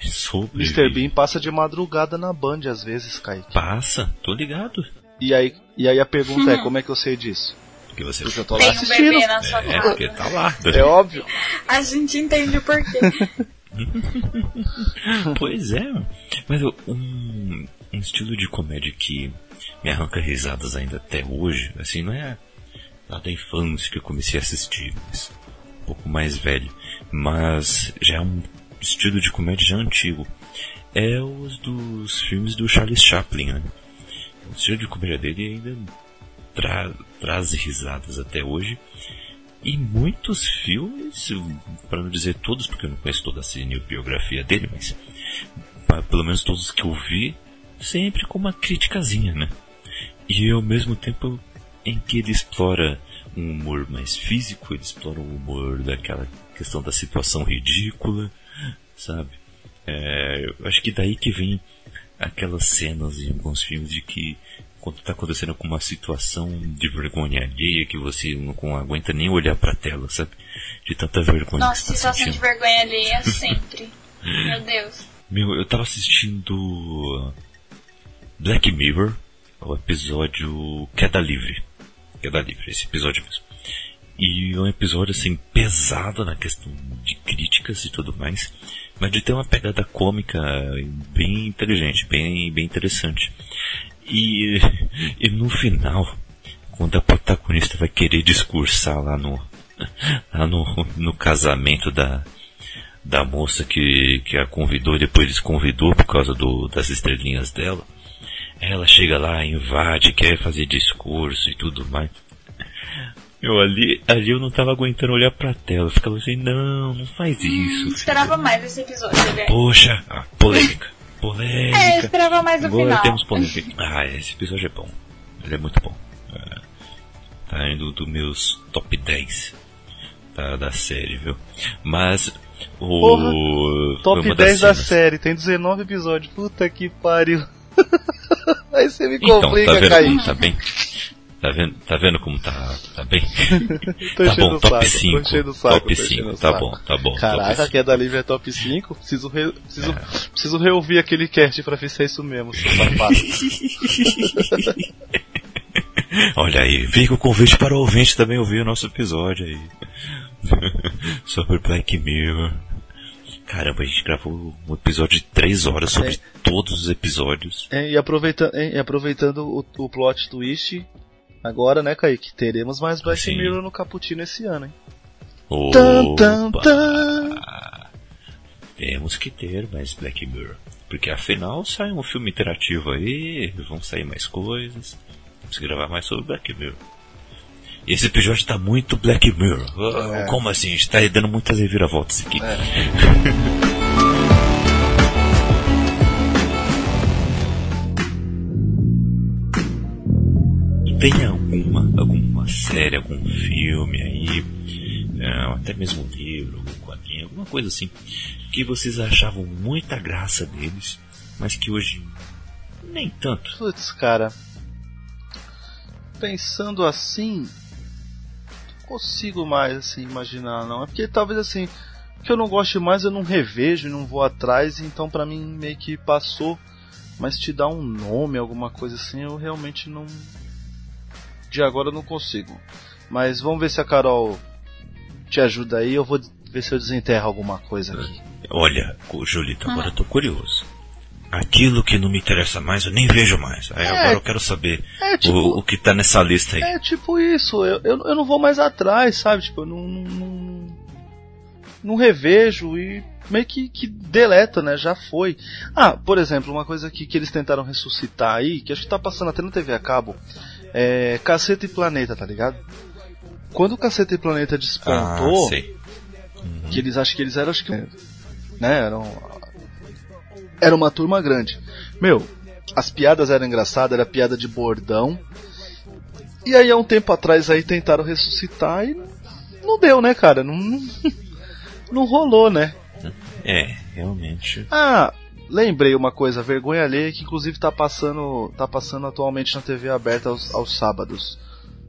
Sobrevive. Mr. Bean passa de madrugada na Band às vezes, Kaique. Passa, tô ligado. E aí, e aí a pergunta é, como é que eu sei disso? Porque você Porque eu tô lá Tem um assistindo. bebê na sua é, casa. porque tá lá. É óbvio. A gente entende o porquê. Pois é, mas um, um estilo de comédia que me arranca risadas ainda até hoje, assim, não é lá da infância que eu comecei a assistir, mas um pouco mais velho, mas já é um estilo de comédia já antigo. É os dos filmes do Charles Chaplin, né? O estilo de comédia dele ainda tra traz risadas até hoje. E muitos filmes, para não dizer todos, porque eu não conheço toda a cinebiografia dele, mas pelo menos todos que eu vi, sempre com uma criticazinha, né? E ao mesmo tempo em que ele explora um humor mais físico, ele explora o humor daquela questão da situação ridícula, sabe? É, eu acho que daí que vem aquelas cenas em alguns filmes de que quando tá acontecendo com uma situação de vergonha alheia que você não aguenta nem olhar pra tela, sabe? De tanta vergonha Nossa, tá situação de vergonha alheia sempre. Meu Deus. Meu, eu tava assistindo Black Mirror, o episódio Queda Livre. Queda Livre, esse episódio mesmo. E é um episódio assim pesado na questão de críticas e tudo mais, mas de ter uma pegada cômica bem inteligente, bem, bem interessante. E, e no final, quando a protagonista vai querer discursar lá no, lá no, no casamento da, da moça que, que a convidou e depois desconvidou por causa do, das estrelinhas dela. Ela chega lá, invade, quer fazer discurso e tudo mais. Eu ali, ali eu não tava aguentando olhar pra tela. Eu ficava assim, não, não faz isso. Esperava mais esse episódio, né? Poxa, ah, polêmica. Polêmica. É, eu esperava mais no Agora final. temos polêmica. Ah, esse episódio é bom. Ele é muito bom. É, tá indo dos meus top 10 da, da série, viu? Mas o. Porra, Top uma das 10 da série, tem 19 episódios. Puta que pariu. Aí você me Então, complica, tá vendo Kaique. como tá bem? Tá vendo, tá vendo como tá, tá bem? Tô tá bom, top saco, 5. tô enchendo o saco, top tô enchendo 5, o tá bom, tá bom. Caraca, a queda livre é top 5. Preciso, re- preciso, preciso, preciso reouvir aquele cast pra ver se é isso mesmo, seu safado. Olha aí, fica o convite para o ouvinte também ouvir o nosso episódio aí. sobre Black Mirror. Caramba, a gente gravou um episódio de 3 horas sobre É. todos os episódios. É, e, aproveita, é, e aproveitando o, o plot twist, agora, né, Kaique? Teremos mais Black Sim. Mirror no Cappuccino esse ano, hein? Opa, Tan, tan, tan. Temos que ter mais Black Mirror. Porque afinal sai um filme interativo aí, vão sair mais coisas. Que gravar mais sobre Black Mirror. Esse episódio tá muito Black Mirror. É. Como assim? A gente tá dando muitas reviravoltas aqui. Tem alguma, alguma série, algum filme aí, é, até mesmo um livro, algum quadrinho, alguma coisa assim, que vocês achavam muita graça deles, mas que hoje nem tanto. Putz, cara. Pensando assim. Consigo mais assim imaginar, não. É porque talvez assim. Que eu não gosto mais eu não revejo, não vou atrás, então pra mim meio que passou. Mas te dar um nome, alguma coisa assim, eu realmente não. De agora eu não consigo. Mas vamos ver se a Carol te ajuda aí, eu vou ver se eu desenterro alguma coisa aqui. Olha, Julito, agora eu tô curioso. Aquilo que não me interessa mais, eu nem vejo mais. Aí agora eu quero saber É tipo. o, o que tá nessa lista aí. É tipo isso, eu, eu, eu não vou mais atrás, sabe? Tipo, eu não. não, não, revejo e meio que, que deleta, né? Já foi. Ah, por exemplo, uma coisa que, que eles tentaram ressuscitar aí, que acho que tá passando até na TV a cabo, é Caceta e Planeta, tá ligado? Quando o Caceta e Planeta Ah, despontou, sei. que eles acham que eles eram, acho que, né, eram era uma turma grande. Meu, as piadas eram engraçadas, era piada de bordão. E aí há um tempo atrás aí tentaram ressuscitar e não deu, né, cara? Não, não, não rolou, né? É, realmente. Ah, lembrei uma coisa, vergonha alheia que inclusive tá passando, tá passando atualmente na TV aberta aos, aos sábados.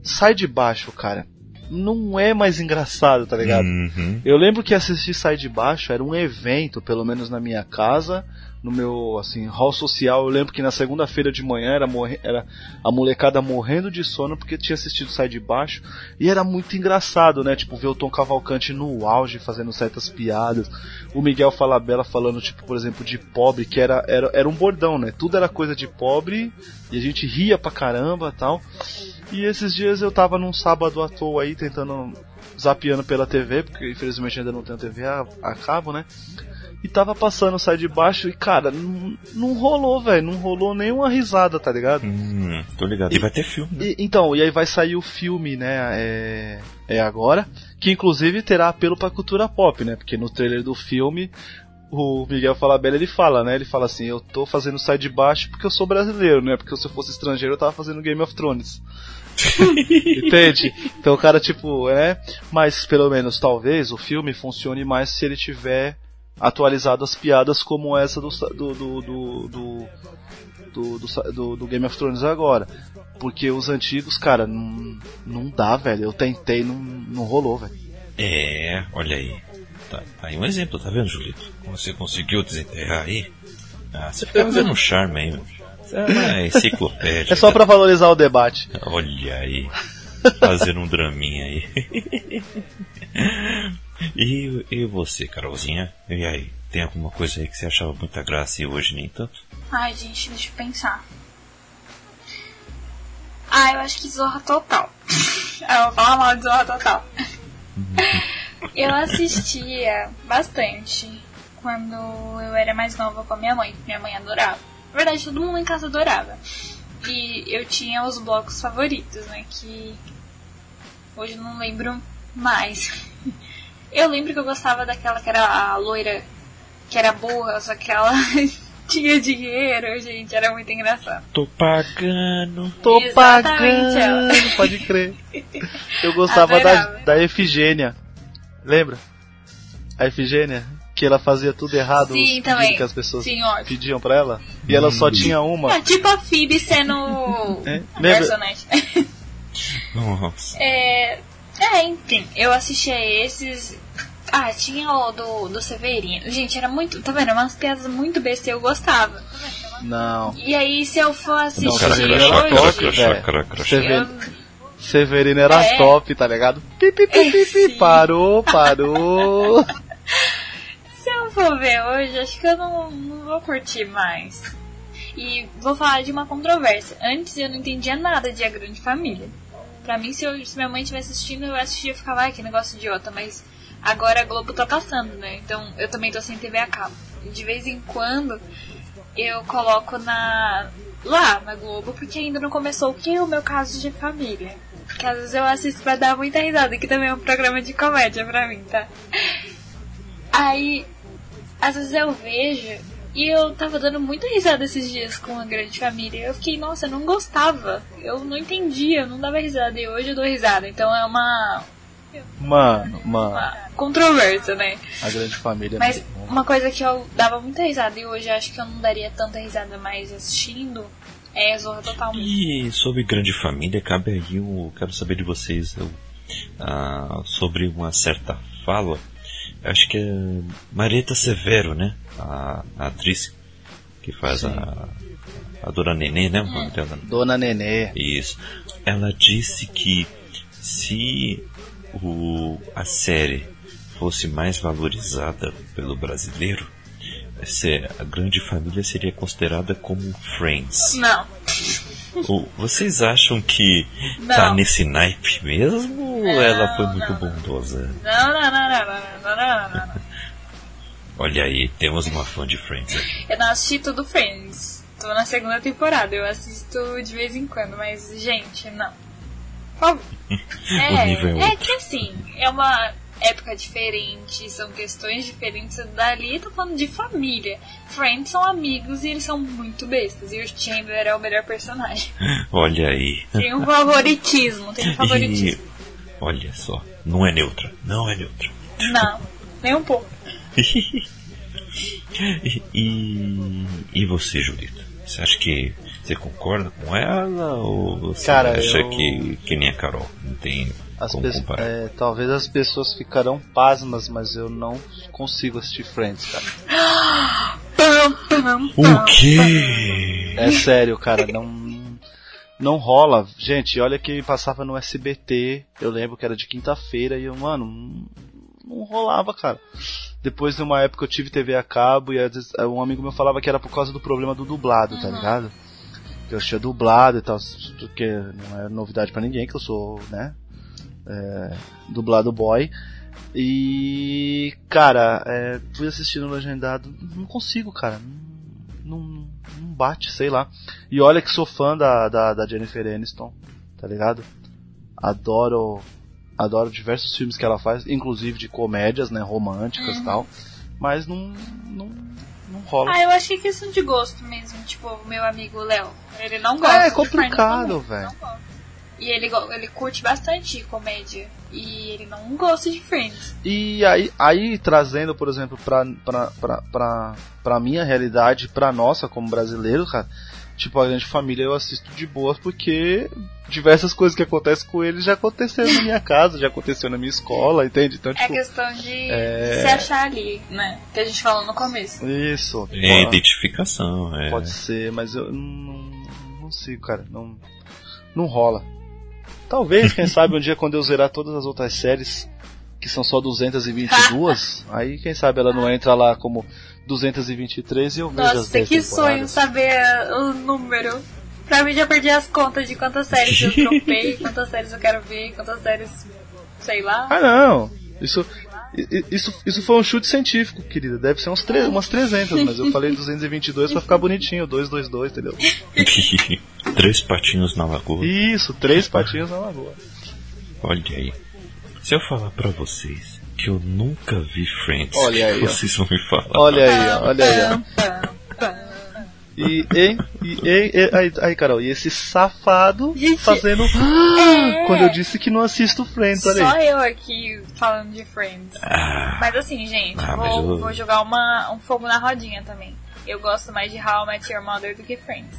Sai de baixo, cara. Não é mais engraçado, tá ligado? Uhum. Eu lembro que assistir Sai de Baixo era um evento, pelo menos na minha casa, no meu, assim, hall social. Eu lembro que na segunda-feira de manhã era, era a molecada morrendo de sono porque tinha assistido Sai de Baixo. E era muito engraçado, né? Tipo, ver o Tom Cavalcante no auge fazendo certas piadas. O Miguel Falabella falando, tipo, por exemplo, de pobre, que era, era, era um bordão, né? Tudo era coisa de pobre e a gente ria pra caramba tal. E esses dias eu tava num sábado à toa aí tentando zapeando pela TV, porque infelizmente ainda não tenho TV a, a cabo, né? E tava passando sai de baixo e cara, não, não rolou, velho, não rolou nenhuma risada, tá ligado? Hum, tô ligado. E vai ter filme, né? E- então, e aí vai sair o filme, né? É, é agora, que inclusive terá apelo pra cultura pop, né? Porque no trailer do filme o Miguel Falabella ele fala, né? Ele fala assim: Eu tô fazendo sai de baixo porque eu sou brasileiro, né? Porque se eu fosse estrangeiro eu tava fazendo Game of Thrones. Entende? Então o cara, tipo, é. Mas pelo menos talvez o filme funcione mais se ele tiver atualizado as piadas como essa do do do do, do, Game of Thrones agora. Porque os antigos, cara, não, não dá, velho. Eu tentei, não, não rolou, velho. É, olha aí. Tá, tá aí um exemplo, tá vendo, Julito? Como você conseguiu desenterrar aí? Ah, você fica vendo um charme aí, é enciclopédia. É só pra valorizar o debate. Olha aí. Fazendo um draminha aí. e, e você, Carolzinha? E aí? Tem alguma coisa aí que você achava muita graça e hoje nem tanto? Ai, gente, deixa eu pensar. Ah, eu acho que Zorra Total. eu vou falar mal de Zorra Total. eu assistia bastante quando eu era mais nova com a minha mãe. Minha mãe adorava. Na verdade, todo mundo em casa adorava. E eu tinha os blocos favoritos, né? Que hoje eu não lembro mais. Eu lembro que eu gostava daquela que era a loira, que era burra, só que ela tinha dinheiro, gente, era muito engraçado. Tô pagando. Tô Exatamente ela. pagando, pode crer. Eu gostava da, Adorava. da Efigênia. Lembra? A Efigênia? Que ela fazia tudo errado, Sim, também. que as pessoas Sim, ótimo. pediam pra ela. E ela só tinha uma. É, tipo a Phoebe sendo É, a personagem. Nossa. É, é, enfim, eu assisti a esses. Ah, tinha o do, do Severino. Gente, era muito. Tá vendo? Umas piadas muito bestas eu gostava. Não. E aí, se eu for assistir Não, Cara, Severino era top. Severino, eu, Severino era É. top, tá ligado? Pi, pi, pi, pi, pi. Parou, parou. se eu for ver hoje, acho que eu não, não vou curtir mais. E vou falar de uma controvérsia. Antes eu não entendia nada de A Grande Família. Pra mim, se, eu, se minha mãe estivesse assistindo, eu assistia e ficava, ai, que negócio idiota. Mas agora a Globo tá passando, né? Então eu também tô sem TV a cabo. De vez em quando eu coloco na lá na Globo, porque ainda não começou o que é o meu caso de família. Porque às vezes eu assisto pra dar muita risada, que também é um programa de comédia pra mim, tá? Aí, às vezes eu vejo e eu tava dando muita risada esses dias com a grande família. Eu fiquei, nossa, eu não gostava. Eu não entendia, eu não dava risada. E hoje eu dou risada. Então é uma, Mano, mano, uma controvérsia, né? a grande família. é Mas bom. uma coisa que eu dava muita risada e hoje eu acho que eu não daria tanta risada mais assistindo é Zorra Total. mesmo. E sobre grande família, cabe aí eu quero saber de vocês eu, ah, sobre uma certa fala. Acho que é Marieta Severo, né? a, atriz que faz a, a Dona Nenê, né? Uhum. O nome dela. Dona Nenê. Isso. Ela disse que se o, a série fosse mais valorizada pelo brasileiro, se a grande família seria considerada como Friends. Não. O, vocês acham que tá não. tá nesse naipe mesmo? Não, ou ela foi muito não, bondosa? não, não, não, não, não, não, não. não. Olha aí, temos uma fã de Friends aqui. Eu não assisti tudo Friends. Tô na segunda temporada, eu assisto de vez em quando, mas, gente, não. Por favor. O nível é É, é que assim, é uma época diferente, são questões diferentes. Dali tô falando de família. Friends são amigos e eles são muito bestas. E o Chandler é o melhor personagem. Olha aí. Tem um favoritismo, tem um E, favoritismo. olha só, não é neutra, não é neutra. Não, nem um pouco. e, e, você, Julito? Você acha que você concorda com ela ou você Cara, acha eu- que, que nem a Carol? Não tem As como comparar. é, talvez as pessoas ficarão pasmas, mas eu não consigo assistir Friends, cara. O quê? É sério, cara, não não rola. Gente, olha que passava no SBT, eu lembro que era de quinta-feira e eu, mano, não, rolava, cara. Depois de uma época eu tive TV a cabo e vezes, um amigo meu falava que era por causa do problema do dublado, tá ligado? Que eu tinha dublado e tal, porque não é novidade pra ninguém que eu sou, né, é, dublado boy. E, cara, é, fui assistindo legendado, não consigo, cara. Não, não, não bate, sei lá. E olha que sou fã da, da, da Jennifer Aniston, tá ligado? Adoro, adoro diversos filmes que ela faz, inclusive de comédias, né, românticas e tal. Mas não, não, não rola. Ah, eu acho que é questão de gosto mesmo. Tipo, o meu amigo Léo. Ele não gosta. É, é Friends complicado, velho. E ele, ele curte bastante comédia. E ele não gosta de Friends. E aí, aí trazendo, por exemplo, pra, pra, pra, pra, pra minha realidade, pra nossa como brasileiro, cara, tipo, a grande família eu assisto de boas porque diversas coisas que acontecem com eles já aconteceram na minha casa, já aconteceu na minha escola, entende? Então, É tipo, questão de é- se achar ali, né? Que a gente falou no começo. isso. É identificação, é. Pode ser, mas eu não, não consigo, cara. Não, não rola. Talvez, quem sabe, um dia quando eu zerar todas as outras séries, que são só 222, aí quem sabe ela não entra lá como 223 e eu vejo as Nossa, 10 que sonho saber o número. Pra mim já perdi as contas de quantas séries eu dropei, quantas séries eu quero ver, quantas séries. sei lá. Ah, não. Isso, isso, isso foi um chute científico, querida. Deve ser uns tre umas 300, mas eu falei 222 pra ficar bonitinho, 222, entendeu? Três patinhos na lagoa. Isso, três patinhos na lagoa. Olha aí. Se eu falar pra vocês que eu nunca vi Friends, Olha aí, vocês vão me falar? Olha aí, olha aí. E, hein? E, e, e- aí, aí, Carol, e esse safado Gente, fazendo. é. Quando eu disse que não assisto Friends, olha Só aí. eu aqui falando de Friends. Ah, Mas assim, gente, Ah, vou, mas eu- vou jogar uma, um fogo na rodinha também. Eu gosto mais de How I Met Your Mother do que Friends.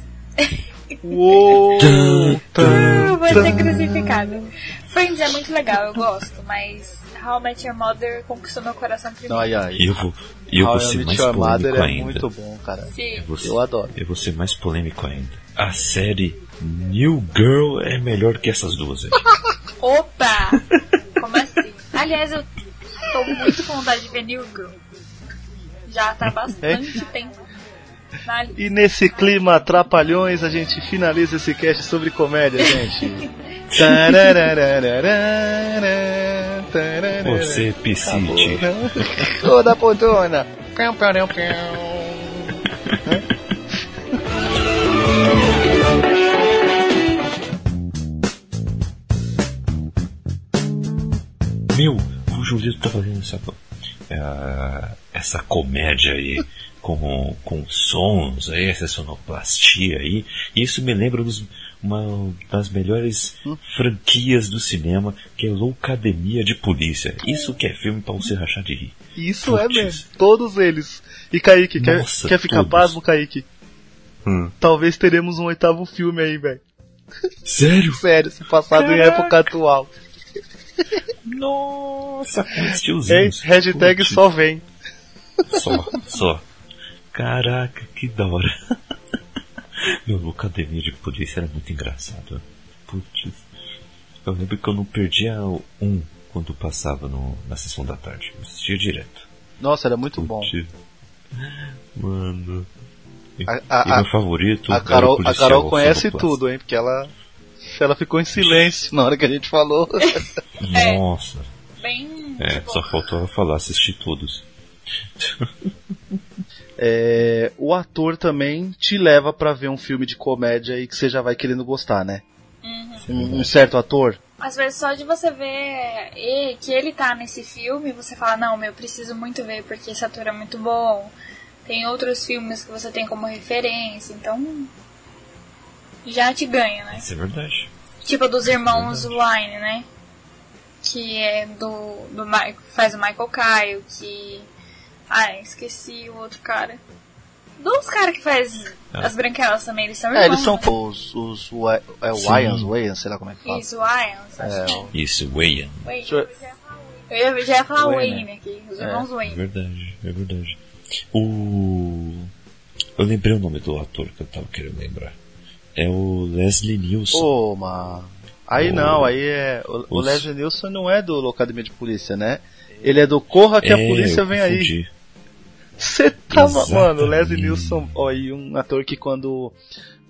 Uou! Tan. ser crucificado. Friends é muito legal, eu gosto, mas How I Met Your Mother conquistou meu coração primeiro. Ai, ai. eu vou, e eu How vou ser mais Your Mother polêmico é ainda. muito bom, cara. Sim. Eu vou, Eu adoro. eu vou ser mais polêmico ainda. A série New Girl é melhor que essas duas aí. Opa! Como assim? Aliás, eu tô muito com vontade de ver New Girl. Já tá há bastante tempo. Na lista. E nesse clima trapalhões, a gente finaliza esse cast sobre comédia, gente. Você, Piscite. Toda potona. Meu, o Julito tá fazendo essa, eh, essa comédia aí com, com sons aí, essa sonoplastia aí. E isso me lembra dos, uma das melhores franquias do cinema, que é Loucademia de Polícia. Isso que é filme pra você rachar de rir. Isso é mesmo. Todos eles. E Kaique, quer, Nossa, quer ficar todos. pasmo, Kaique? Hum. Talvez teremos um oitavo filme aí, velho. Sério? Sério, se passado em época atual. Nossa, tiozinhos. Hashtag Putz. só vem. Só, só. Caraca, que da hora. Meu, Loucademia de Polícia era muito engraçado. Putz. Eu lembro que eu não perdia um quando passava no, na sessão da tarde. Eu assistia direto. Nossa, era muito bom. Putz. Mano. E, A- a- e a- meu favorito A Carol, a policial Carol conhece tudo, hein? Porque ela, ela ficou em silêncio na hora que a gente falou. Nossa. Bem. É, tipo, só faltou ela falar, assisti todos. É, o ator também te leva pra ver um filme de comédia aí que você já vai querendo gostar, né? Um, um certo ator. Às vezes só de você ver e- que ele tá nesse filme, você fala, não, meu, eu preciso muito ver porque esse ator é muito bom. Tem outros filmes que você tem como referência, então já te ganha, né? Isso é verdade. Tipo dos irmãos Wine, né? Que é do, do que faz o Michael Kyle, que. Ah, esqueci o outro cara. Dos caras que faz Ah. as branquelas também, eles são É, irmãos. eles são né? os, os é. Wyans, Wyans, sei lá como é que fala. Isso, Wyans, acho É, o- Isso, é. Deixa eu- já ia falar Wayne. Wayne aqui, os É. irmãos É Wayne. verdade, é verdade. O. Eu lembrei o nome do ator que eu tava querendo lembrar. É o Leslie Nielsen. Ô, mano. Aí O- não, aí é. O, o Leslie Nielsen não é do Academia de Polícia, né? Ele é do Corra que a É, polícia eu vem aí. Você tava. Exatamente. Mano, Leslie Nielsen, ó, aí um ator que quando.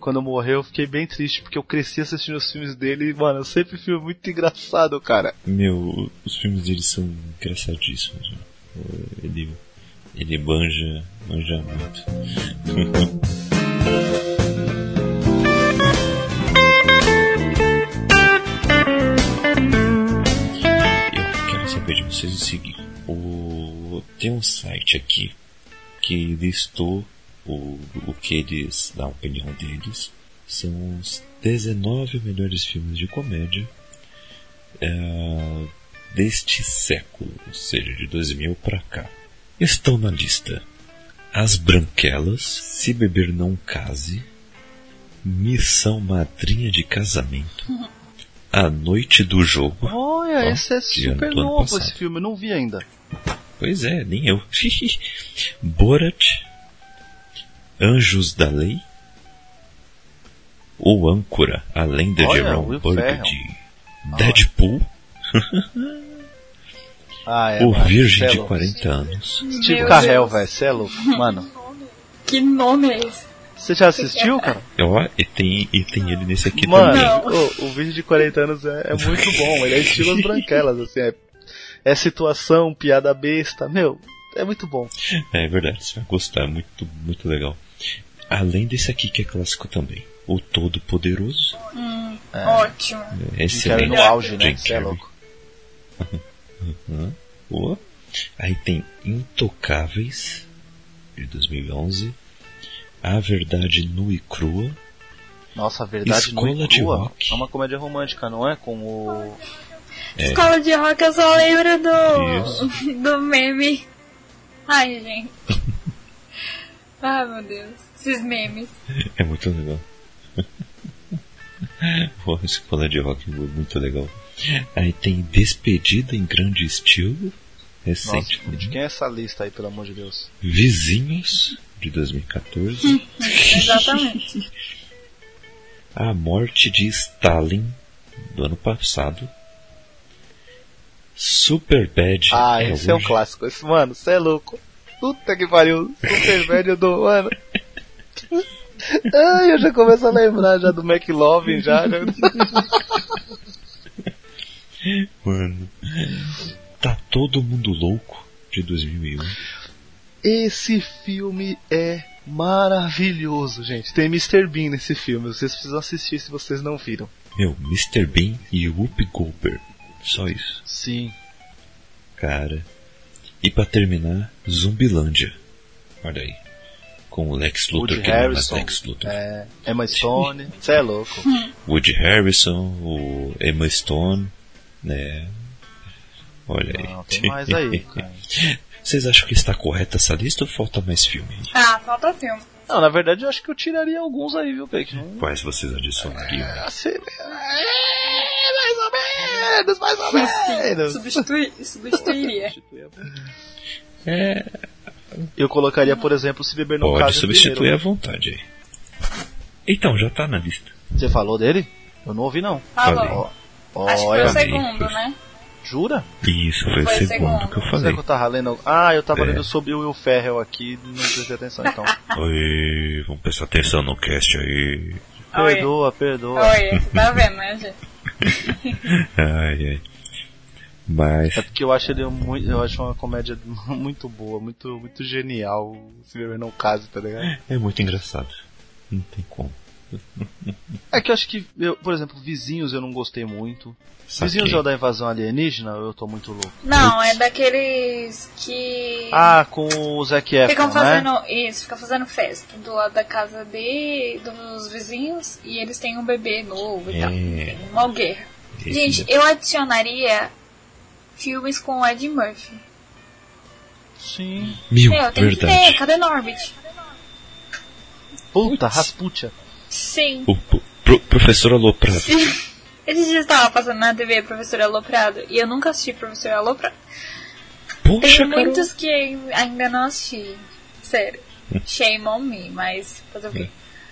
Quando morreu, eu fiquei bem triste, porque eu cresci assistindo os filmes dele e, mano, eu sempre fui muito engraçado, cara. Meu, os filmes dele são engraçadíssimos. Ele, ele manja, manja muito. saber de vocês o seguinte: o, tem um site aqui que listou o, o que eles, da opinião deles, são os 19 melhores filmes de comédia é, deste século, ou seja, de 2000 para cá. Estão na lista As Branquelas, Se Beber Não Case, Missão Madrinha de Casamento, A Noite do Jogo. Olha, Ó, esse é de super novo passado. esse filme, eu não vi ainda. Pois é, nem eu. Borat, Anjos da Lei, O Âncora, a lenda de Olha, Ron Will Burgundy, Ferrell. Deadpool, Ah, é. O mano, Virgem cê é de louco. 40 anos. Steve Carrell, velho, você é louco. Mano, Que nome é esse? Você já assistiu, cara? Ó, e tem, e tem ele nesse aqui Mano, também. O, o vídeo de 40 anos é, é muito bom. Ele é estilo as branquelas, assim. É, é situação, piada besta. Meu, é muito bom. É verdade, você vai gostar, muito, muito legal. Além desse aqui que é clássico também. O Todo Poderoso. Ótimo. Que era Excelente. no auge, né? Você é louco. Hã? Boa. Aí tem Intocáveis, de 2011. A Verdade Nua e Crua. Nossa, a verdade Escola nua e de crua rock. é uma comédia romântica, não é? Com o. Escola de rock, eu só lembro do, Isso. do meme. Ai, gente. Ai, meu Deus. Esses memes. É muito legal. Pô, escola de rock é muito legal. Aí tem Despedida em Grande Estilo, recente. Nossa, de quem é essa lista aí, pelo amor de Deus? Vizinhos, de 2014. Exatamente. A Morte de Stalin, do ano passado. Super Bad. Ah, esse é um clássico. Esse, mano, você é louco. Puta que pariu. Super velho do. Mano. Ai, eu já começo a lembrar já do McLovin já. já. Mano. Tá todo mundo louco, de 2001. Esse filme é maravilhoso, gente. Tem Mr. Bean nesse filme. Vocês precisam assistir se vocês não viram. Meu, Mr. Bean e Whoopi Goldberg. Só isso. Sim. Cara. E pra terminar, Zumbilândia. Olha aí. Com o Lex Luthor, Woody que não é mais Harrison. Lex Luthor. É, Emma Stone. Você é louco. Woody Harrison, o Emma Stone, né? Olha aí. Não, tem mais aí, cara. Vocês acham que está correta essa lista ou falta mais filme? Ah, falta filme. Não, na verdade eu acho que eu tiraria alguns aí, viu, Peck? Não... Quais vocês adicionariam? Assim, é, mais ou menos, mais ou menos. Substitui, substituiria. É, Eu colocaria, por exemplo, se beber no pode caso substituir primeiro. à vontade aí. Então, já tá na lista. Você falou dele? Eu não ouvi não. Falou. Ó, Acho que foi o segundo, foi- né? Jura? Isso, foi, Foi o segundo segundo. que eu Será falei. que eu tava lendo? Ah, eu tava É. lendo sobre o Will Ferrell aqui, não prestei atenção então. Oi, vamos prestar atenção no cast aí. Oi. perdoa, perdoa. Oi, você tá vendo, né, gente? Ai, ai. Mas, É porque eu acho ele muito, eu acho uma comédia muito boa, muito, muito genial. Se beber não case, tá ligado? é muito engraçado. Não tem como. É que eu acho que, eu, por exemplo, Vizinhos eu não gostei muito. Saquei. Vizinhos é o da invasão alienígena ou eu tô muito louco? Não, é daqueles que Ah, com o Zac Efron, ficam né? fazendo isso, ficam fazendo festa do lado da casa de, dos vizinhos e eles têm um bebê novo e tal. É. Enfim, Uma guerra. Esse Gente, ainda- eu adicionaria filmes com o Ed Murphy. Sim. Mil, Meu, tem que ter, verdade. cadê Norbit? Puta. Rasputia. Sim. O pro- pro- professor Aloprado. Sim. Esses dias estava passando na TV Professor Aloprado e eu nunca assisti Professor Aloprado. Poxa, Tem cara. muitos que ainda não assisti. Sério. Shame on me, mas fazer o quê?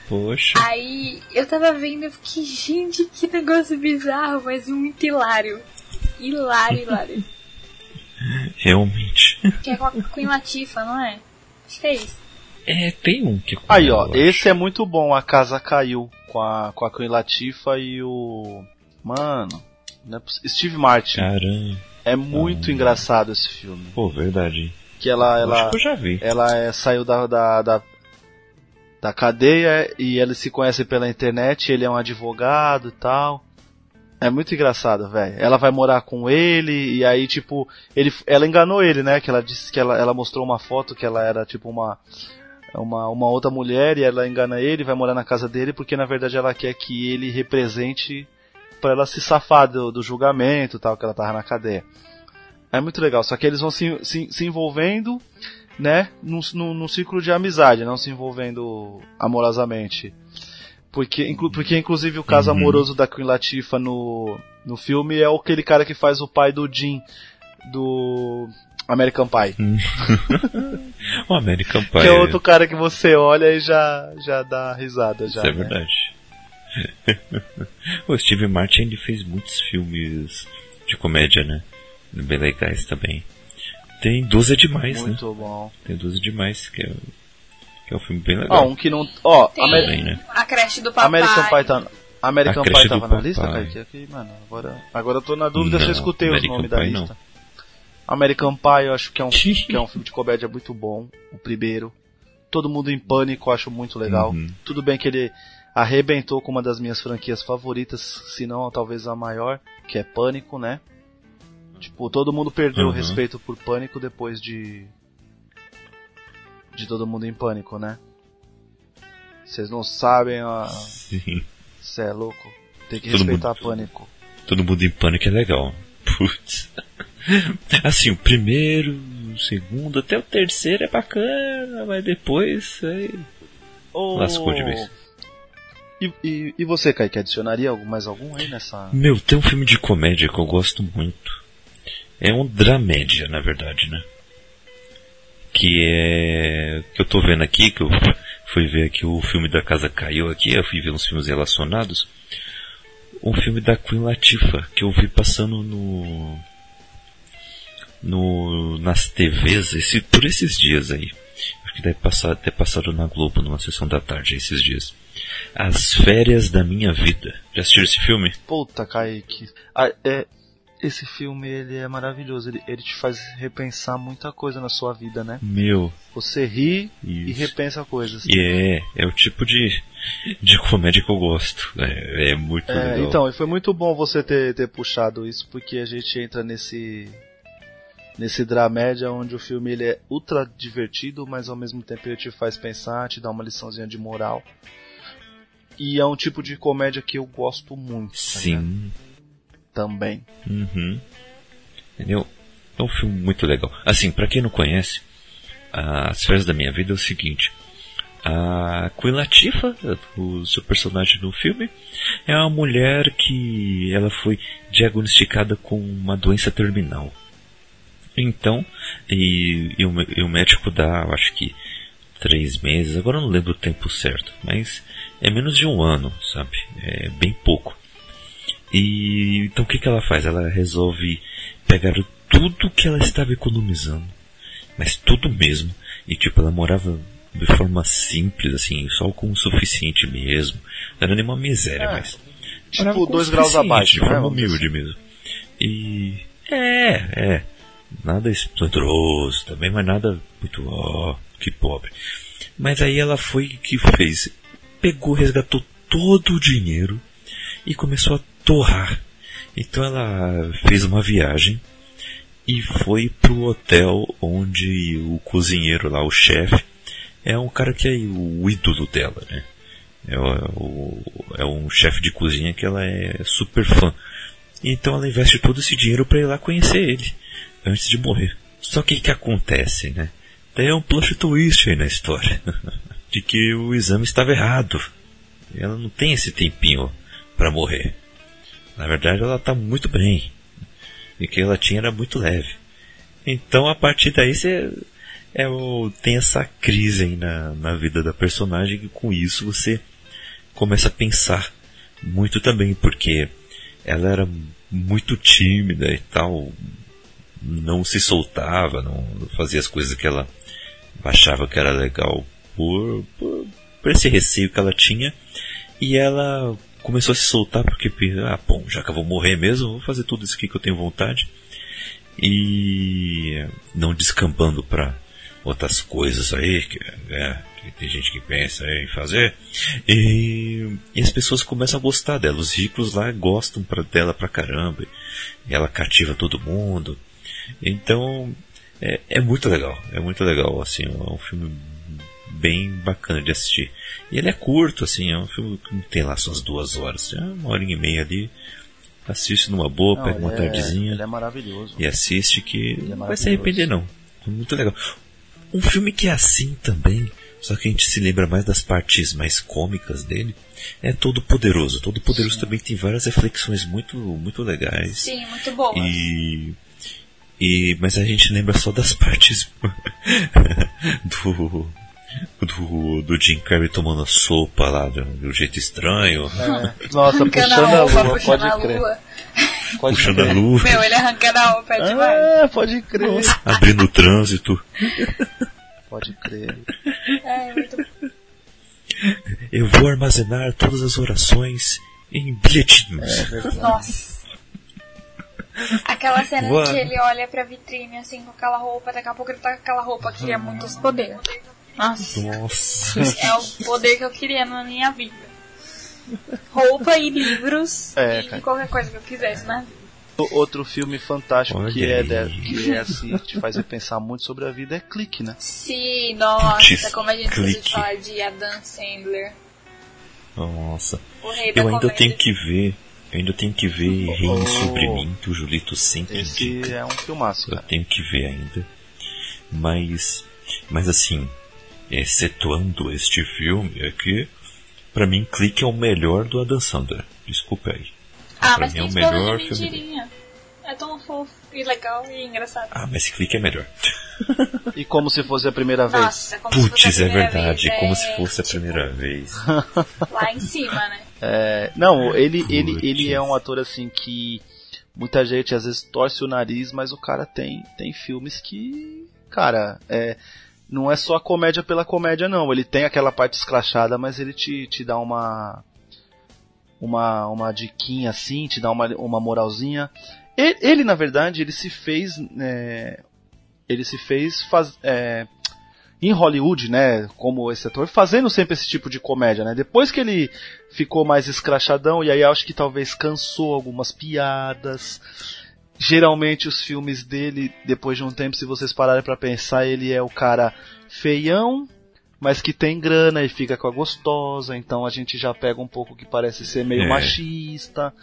Poxa. Aí eu tava vendo e fiquei, gente, que negócio bizarro, mas muito hilário. Hilário, hilário. Realmente. que é com a Queen Latifa, não é? Acho que é isso. É, tem um que. Aí, ó, esse acho. é muito bom, A Casa Caiu, com a, com a Queen Latifa e o... Mano, é Steve Martin. Caramba. É muito engraçado esse filme. Pô, verdade. Que ela, ela, Acho que eu já vi. ela é, saiu da, da, da, da cadeia e eles se conhecem pela internet, ele é um advogado e tal. É muito engraçado, velho. Ela vai morar com ele e aí, tipo, ele, ela enganou ele, né? Que ela disse que ela, ela mostrou uma foto que ela era, tipo, uma. Uma, uma outra mulher e ela engana ele, vai morar na casa dele porque na verdade ela quer que ele represente para ela se safar do, do julgamento tal, que ela tava na cadeia. É muito legal, só que eles vão se, se, se envolvendo, né, num, num, num ciclo de amizade, não se envolvendo amorosamente. Porque, inclu, porque inclusive o caso Uhum. amoroso da Queen Latifah no, no filme é aquele cara que faz o pai do Jim do American Pie. O American Pie. Que é outro cara que você olha e já, já dá risada. Já, Isso é né? verdade. o Steve Martin ele fez muitos filmes de comédia, né? Bem legais também. Tem 12 é demais, né? Muito bom. Tem 12 é demais, que é, que é um filme bem Ó, legal. um que não. Ó, Tem Amer- Também, né? a creche do papai. American Pie tá. American Pie tava na lista. Kaique? Aqui, mano, agora, agora eu tô na dúvida se eu Não, escutei os American nomes da Pie não. American Pie eu acho que é, um, que é um filme de comédia muito bom. O primeiro. Todo mundo em pânico, eu acho muito legal. Uhum. Tudo bem que ele arrebentou com uma das minhas franquias favoritas, se não talvez a maior, que é Pânico, né? Tipo, todo mundo perdeu o Uhum. respeito por Pânico depois de. De todo mundo em pânico, né? Vocês não sabem, ó. Sim. Você é louco. Tem que Todo respeitar mundo- Pânico. Todo mundo em pânico é legal. Putz. Assim, o primeiro, o segundo, até o terceiro é bacana, mas depois aí Ô, lascou de vez. E, e, e você, Kaique, adicionaria mais algum aí nessa. Meu, tem um filme de comédia que eu gosto muito. É um dramédia, na verdade, né? Que é. Que eu tô vendo aqui, que eu fui ver aqui o filme da Casa Caiu aqui, eu fui ver uns filmes relacionados. Um filme da Queen Latifah, que eu vi passando no. no nas TVs esse, por esses dias aí. Acho que deve passar, ter passado na Globo numa sessão da tarde esses dias. As Férias da Minha Vida. Já assistiu esse filme? Puta, Kaique. Ah, é, esse filme ele é maravilhoso. Ele, ele te faz repensar muita coisa na sua vida, né? Meu, Você ri e Isso. repensa coisas. E é, é o tipo de, de comédia que eu gosto. É, é muito É, legal. então, e foi muito bom você ter, ter puxado isso, porque a gente entra nesse nesse dramédia onde o filme ele é ultra divertido, mas ao mesmo tempo ele te faz pensar, te dá uma liçãozinha de moral. E é um tipo de comédia que eu gosto muito. tá? Sim. Também. Uhum. Entendeu? É um filme muito legal. Assim, pra quem não conhece, As Férias da Minha Vida é o seguinte. A Queen Latifah, o seu personagem no filme, é uma mulher que ela foi diagnosticada com uma doença terminal. Então, e, e, o, e o médico dá, acho que três meses, agora eu não lembro o tempo certo, mas é menos de um ano, sabe? É bem pouco. E então o que, que ela faz? Ela resolve pegar tudo que ela estava economizando, mas tudo mesmo. E tipo, ela morava de forma simples, assim, só com o suficiente mesmo. Não era nenhuma miséria, É, mas. Tipo, dois graus abaixo, De né, forma dizer humilde mesmo. E. É, é. Nada esplendoroso também, mas nada muito, ó, que pobre. Mas aí ela foi que fez. Pegou, resgatou todo o dinheiro e começou a torrar. Então ela fez uma viagem e foi pro hotel onde o cozinheiro lá, o chefe, é um cara que é o ídolo dela, né? É, o- é um chefe de cozinha que ela é super fã. Então ela investe todo esse dinheiro para ir lá conhecer ele antes de morrer. Só que o que acontece, né? Tem um plot twist aí na história. de que o exame estava errado. Ela não tem esse tempinho para morrer. Na verdade, ela está muito bem. E que ela tinha era muito leve. Então, a partir daí, você é o, tem essa crise aí na, na vida da personagem. E com isso, você começa a pensar muito também, porque ela era muito tímida e tal. Não se soltava, não fazia as coisas que ela achava que era legal por, por, por esse receio que ela tinha. E ela começou a se soltar porque, ah, bom, já que eu vou morrer mesmo, vou fazer tudo isso aqui que eu tenho vontade. E não descambando para outras coisas aí, que, é, que tem gente que pensa em fazer. E, e as pessoas começam a gostar dela. Os ricos lá gostam pra, dela pra caramba. Ela cativa todo mundo. Então, é, é muito legal. É muito legal, assim, é um filme bem bacana de assistir. E ele é curto, assim, é um filme que não tem lá suas duas horas, é uma hora e meia ali. Assiste numa boa, Não, pega uma é- tardezinha Ele é maravilhoso. e assiste que é não vai se arrepender não. É muito legal. Um filme que é assim também, só que a gente se lembra mais das partes mais cômicas dele, é Todo Poderoso. Todo Poderoso também tem várias reflexões muito muito legais. Sim, muito boa. E, e mas a gente lembra só das partes do do, do Jim Carrey tomando sopa lá de um de um jeito estranho, É. Nossa, Arrancando puxando a a roupa, lua, puxando pode a crer. lua. Pode puxando a crer. lua, Meu, ele arrancando a roupa é demais. Ah, pode crer. abrindo o trânsito. Pode crer. É, muito Eu vou armazenar todas as orações em bilhetinhos. É Nossa. Aquela cena Boa. que ele olha pra vitrine assim com aquela roupa, daqui a pouco ele tá com aquela roupa, queria muito esse poder. Nossa, Nossa. é o poder que eu queria na minha vida. Roupa e livros É, e cara. qualquer coisa que eu quisesse, né? O- Outro filme fantástico Olha que é, aí. de- que é assim, te faz pensar muito sobre a vida é Clique, né? Sim, nossa, Putz, como a gente precisa clique. falar de Adam Sandler, Nossa. Eu ainda comédia. tenho que ver. Eu ainda tenho que ver Oh. sobre mim, que o Julito sempre Esse indica. é um filmaço, Eu cara. tenho que ver ainda. Mas, mas assim, excetuando este filme, é que pra mim Clique é o melhor do Adam Sandler. Desculpa aí. Ah, pra mas mim é o esposa melhor de filme. É tão fofo e legal e engraçado. Ah, mas Clique é melhor. E como se fosse a primeira vez. Nossa, como se fosse Putz, a é verdade. vez, Como é, se fosse a tipo, primeira vez. Lá em cima, né? É, não, ele, ele, ele é um ator assim que muita gente às vezes torce o nariz, mas o cara tem, tem filmes que, cara, é, não é só a comédia pela comédia não. Ele tem aquela parte escrachada, mas ele te, te dá uma uma uma diquinha assim, te dá uma, uma moralzinha. Ele, ele, na verdade, ele se fez é, ele se fez faz, é, em Hollywood, né, como esse ator, fazendo sempre esse tipo de comédia, né? Depois que ele ficou mais escrachadão, e aí acho que talvez cansou algumas piadas. Geralmente os filmes dele, depois de um tempo, se vocês pararem pra pensar, ele é o cara feião, mas que tem grana e fica com a gostosa, então a gente já pega um pouco que parece ser meio É. machista,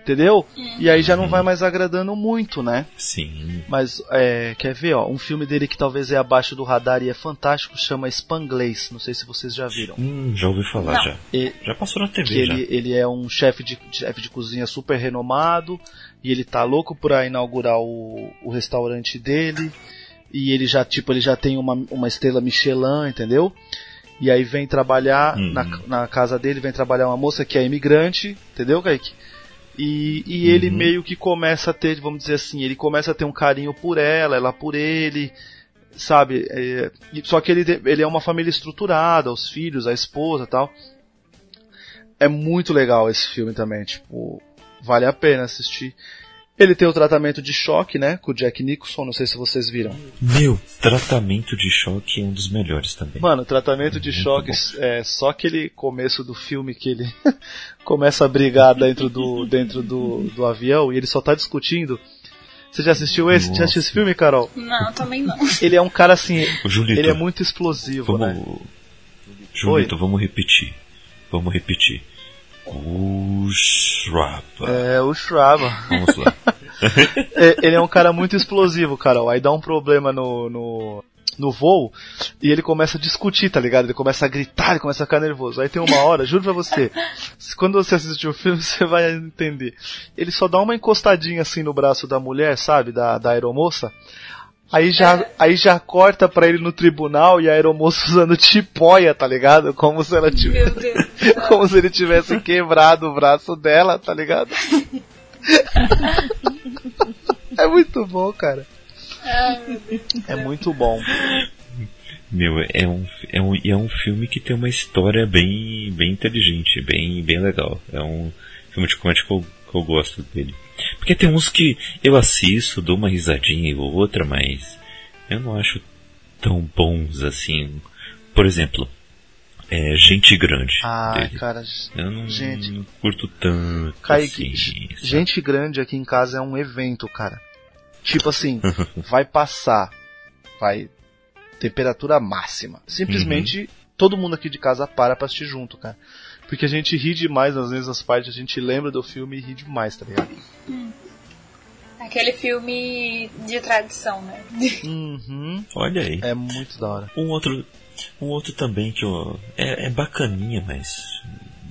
entendeu? E aí já não vai mais agradando muito, né? Sim. Mas, é, quer ver, ó, um filme dele que talvez é abaixo do radar e é fantástico, chama Spanglês, não sei se vocês já viram. Hum, já ouvi falar Não. já. E- Já passou na TV que já. ele, ele é um chefe de, chefe de cozinha super renomado, e ele tá louco pra inaugurar o, o restaurante dele, e ele já, tipo, ele já tem uma, uma estrela Michelin, entendeu? E aí vem trabalhar Uhum. na, na casa dele, vem trabalhar uma moça que é imigrante, entendeu, Kaique? E, e ele Uhum. meio que começa a ter, vamos dizer assim, ele começa a ter um carinho por ela, ela por ele, sabe? É, só que ele, ele é uma família estruturada, os filhos, a esposa tal. É muito legal esse filme também, tipo, vale a pena assistir. Ele tem o tratamento de choque, né, com o Jack Nicholson, não sei se vocês viram. Meu, tratamento de choque é um dos melhores também. Mano, o tratamento de Muito choque é só aquele começo do filme que ele começa a brigar dentro do dentro do, do avião e ele só tá discutindo. Você já assistiu esse? Já Nossa. assistiu esse filme, Carol? Não, também não. Ele é um cara assim, Julito, ele é muito explosivo, vamos... né? Julito, vamos repetir. Vamos repetir. O Shrapa. É, o Shraba. Vamos lá. É, ele é um cara muito explosivo, Carol. Aí dá um problema no, no, no voo e ele começa a discutir, tá ligado? Ele começa a gritar, ele começa a ficar nervoso. Aí tem uma hora, juro pra você, quando você assistir o filme, você vai entender. Ele só dá uma encostadinha assim no braço da mulher, sabe? Da, da aeromoça. Aí já, aí já corta pra ele no tribunal e a aeromoça usando tipóia, tá ligado? Como se ela tivesse. Meu Deus. Como se ele tivesse quebrado o braço dela, tá ligado? é muito bom, cara. É muito bom. Meu, é um, é um, é um filme que tem uma história bem, bem inteligente, bem, bem legal. É um filme de comédia que eu, que eu gosto dele. Porque tem uns que eu assisto, dou uma risadinha ou outra, mas eu não acho tão bons assim. Por exemplo, é Gente Grande. Ah, dele. cara. Eu não, gente. não curto tanto. Kaique, assim, gente grande aqui em casa é um evento, cara. Tipo assim, vai passar, vai temperatura máxima. Simplesmente todo mundo aqui de casa para pra assistir junto, cara. Porque a gente ri demais, às vezes as partes a gente lembra do filme e ri demais, tá ligado? Aquele filme de tradição, né? Uhum. Olha aí. É muito da hora. Um outro, um outro também que eu, é, é bacaninha, mas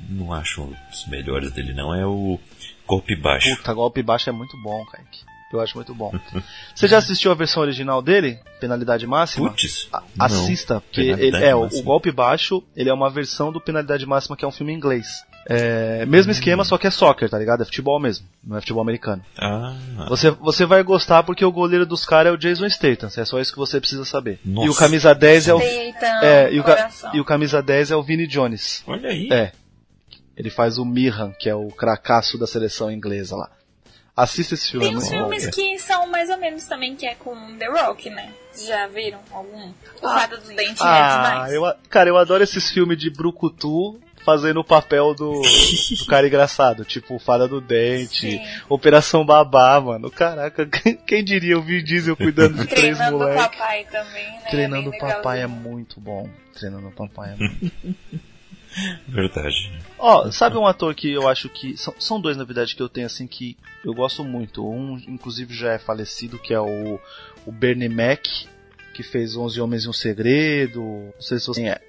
não acho os melhores dele não, é o Golpe Baixo. Puta, golpe baixo é muito bom, Kaique. Eu acho muito bom. Você já assistiu a versão original dele? Penalidade máxima? Putz, A- não. Assista, porque ele, é, o, Máxima. o Golpe Baixo, ele é uma versão do Penalidade Máxima, que é um filme em inglês. É, mesmo Hum. esquema, só que é soccer, tá ligado? É futebol mesmo, não é futebol americano. Ah, Você, você vai gostar porque o goleiro dos caras é o Jason Statham, é só isso que você precisa saber. Nossa. E o camisa 10 é o, é, e o, e o camisa 10 é o Vini Jones. olha aí. É. Ele faz o Miran, que é o cracaço da seleção inglesa lá. Assista esse filme, Tem é uns bom. filmes que são mais ou menos também, que é com The Rock, né? Já viram algum? O Fada do Dente é Ah, demais. eu, cara, eu adoro esses filmes de brucutu fazendo o papel do, do cara engraçado, tipo Fada do Dente, Sim. Operação Babá, mano. Caraca, quem, quem diria o Vin Diesel cuidando de três Treinando o moleques? papai também, né? Treinando o Bem papai é muito bom. Treinando o papai é muito Verdade. Ó, sabe um ator que eu acho que. São, são dois, na verdade, que eu tenho assim que eu gosto muito. Um, inclusive, já é falecido, que é o, o Bernie Mac, que fez 11 Homens e um Segredo. Não sei se você é.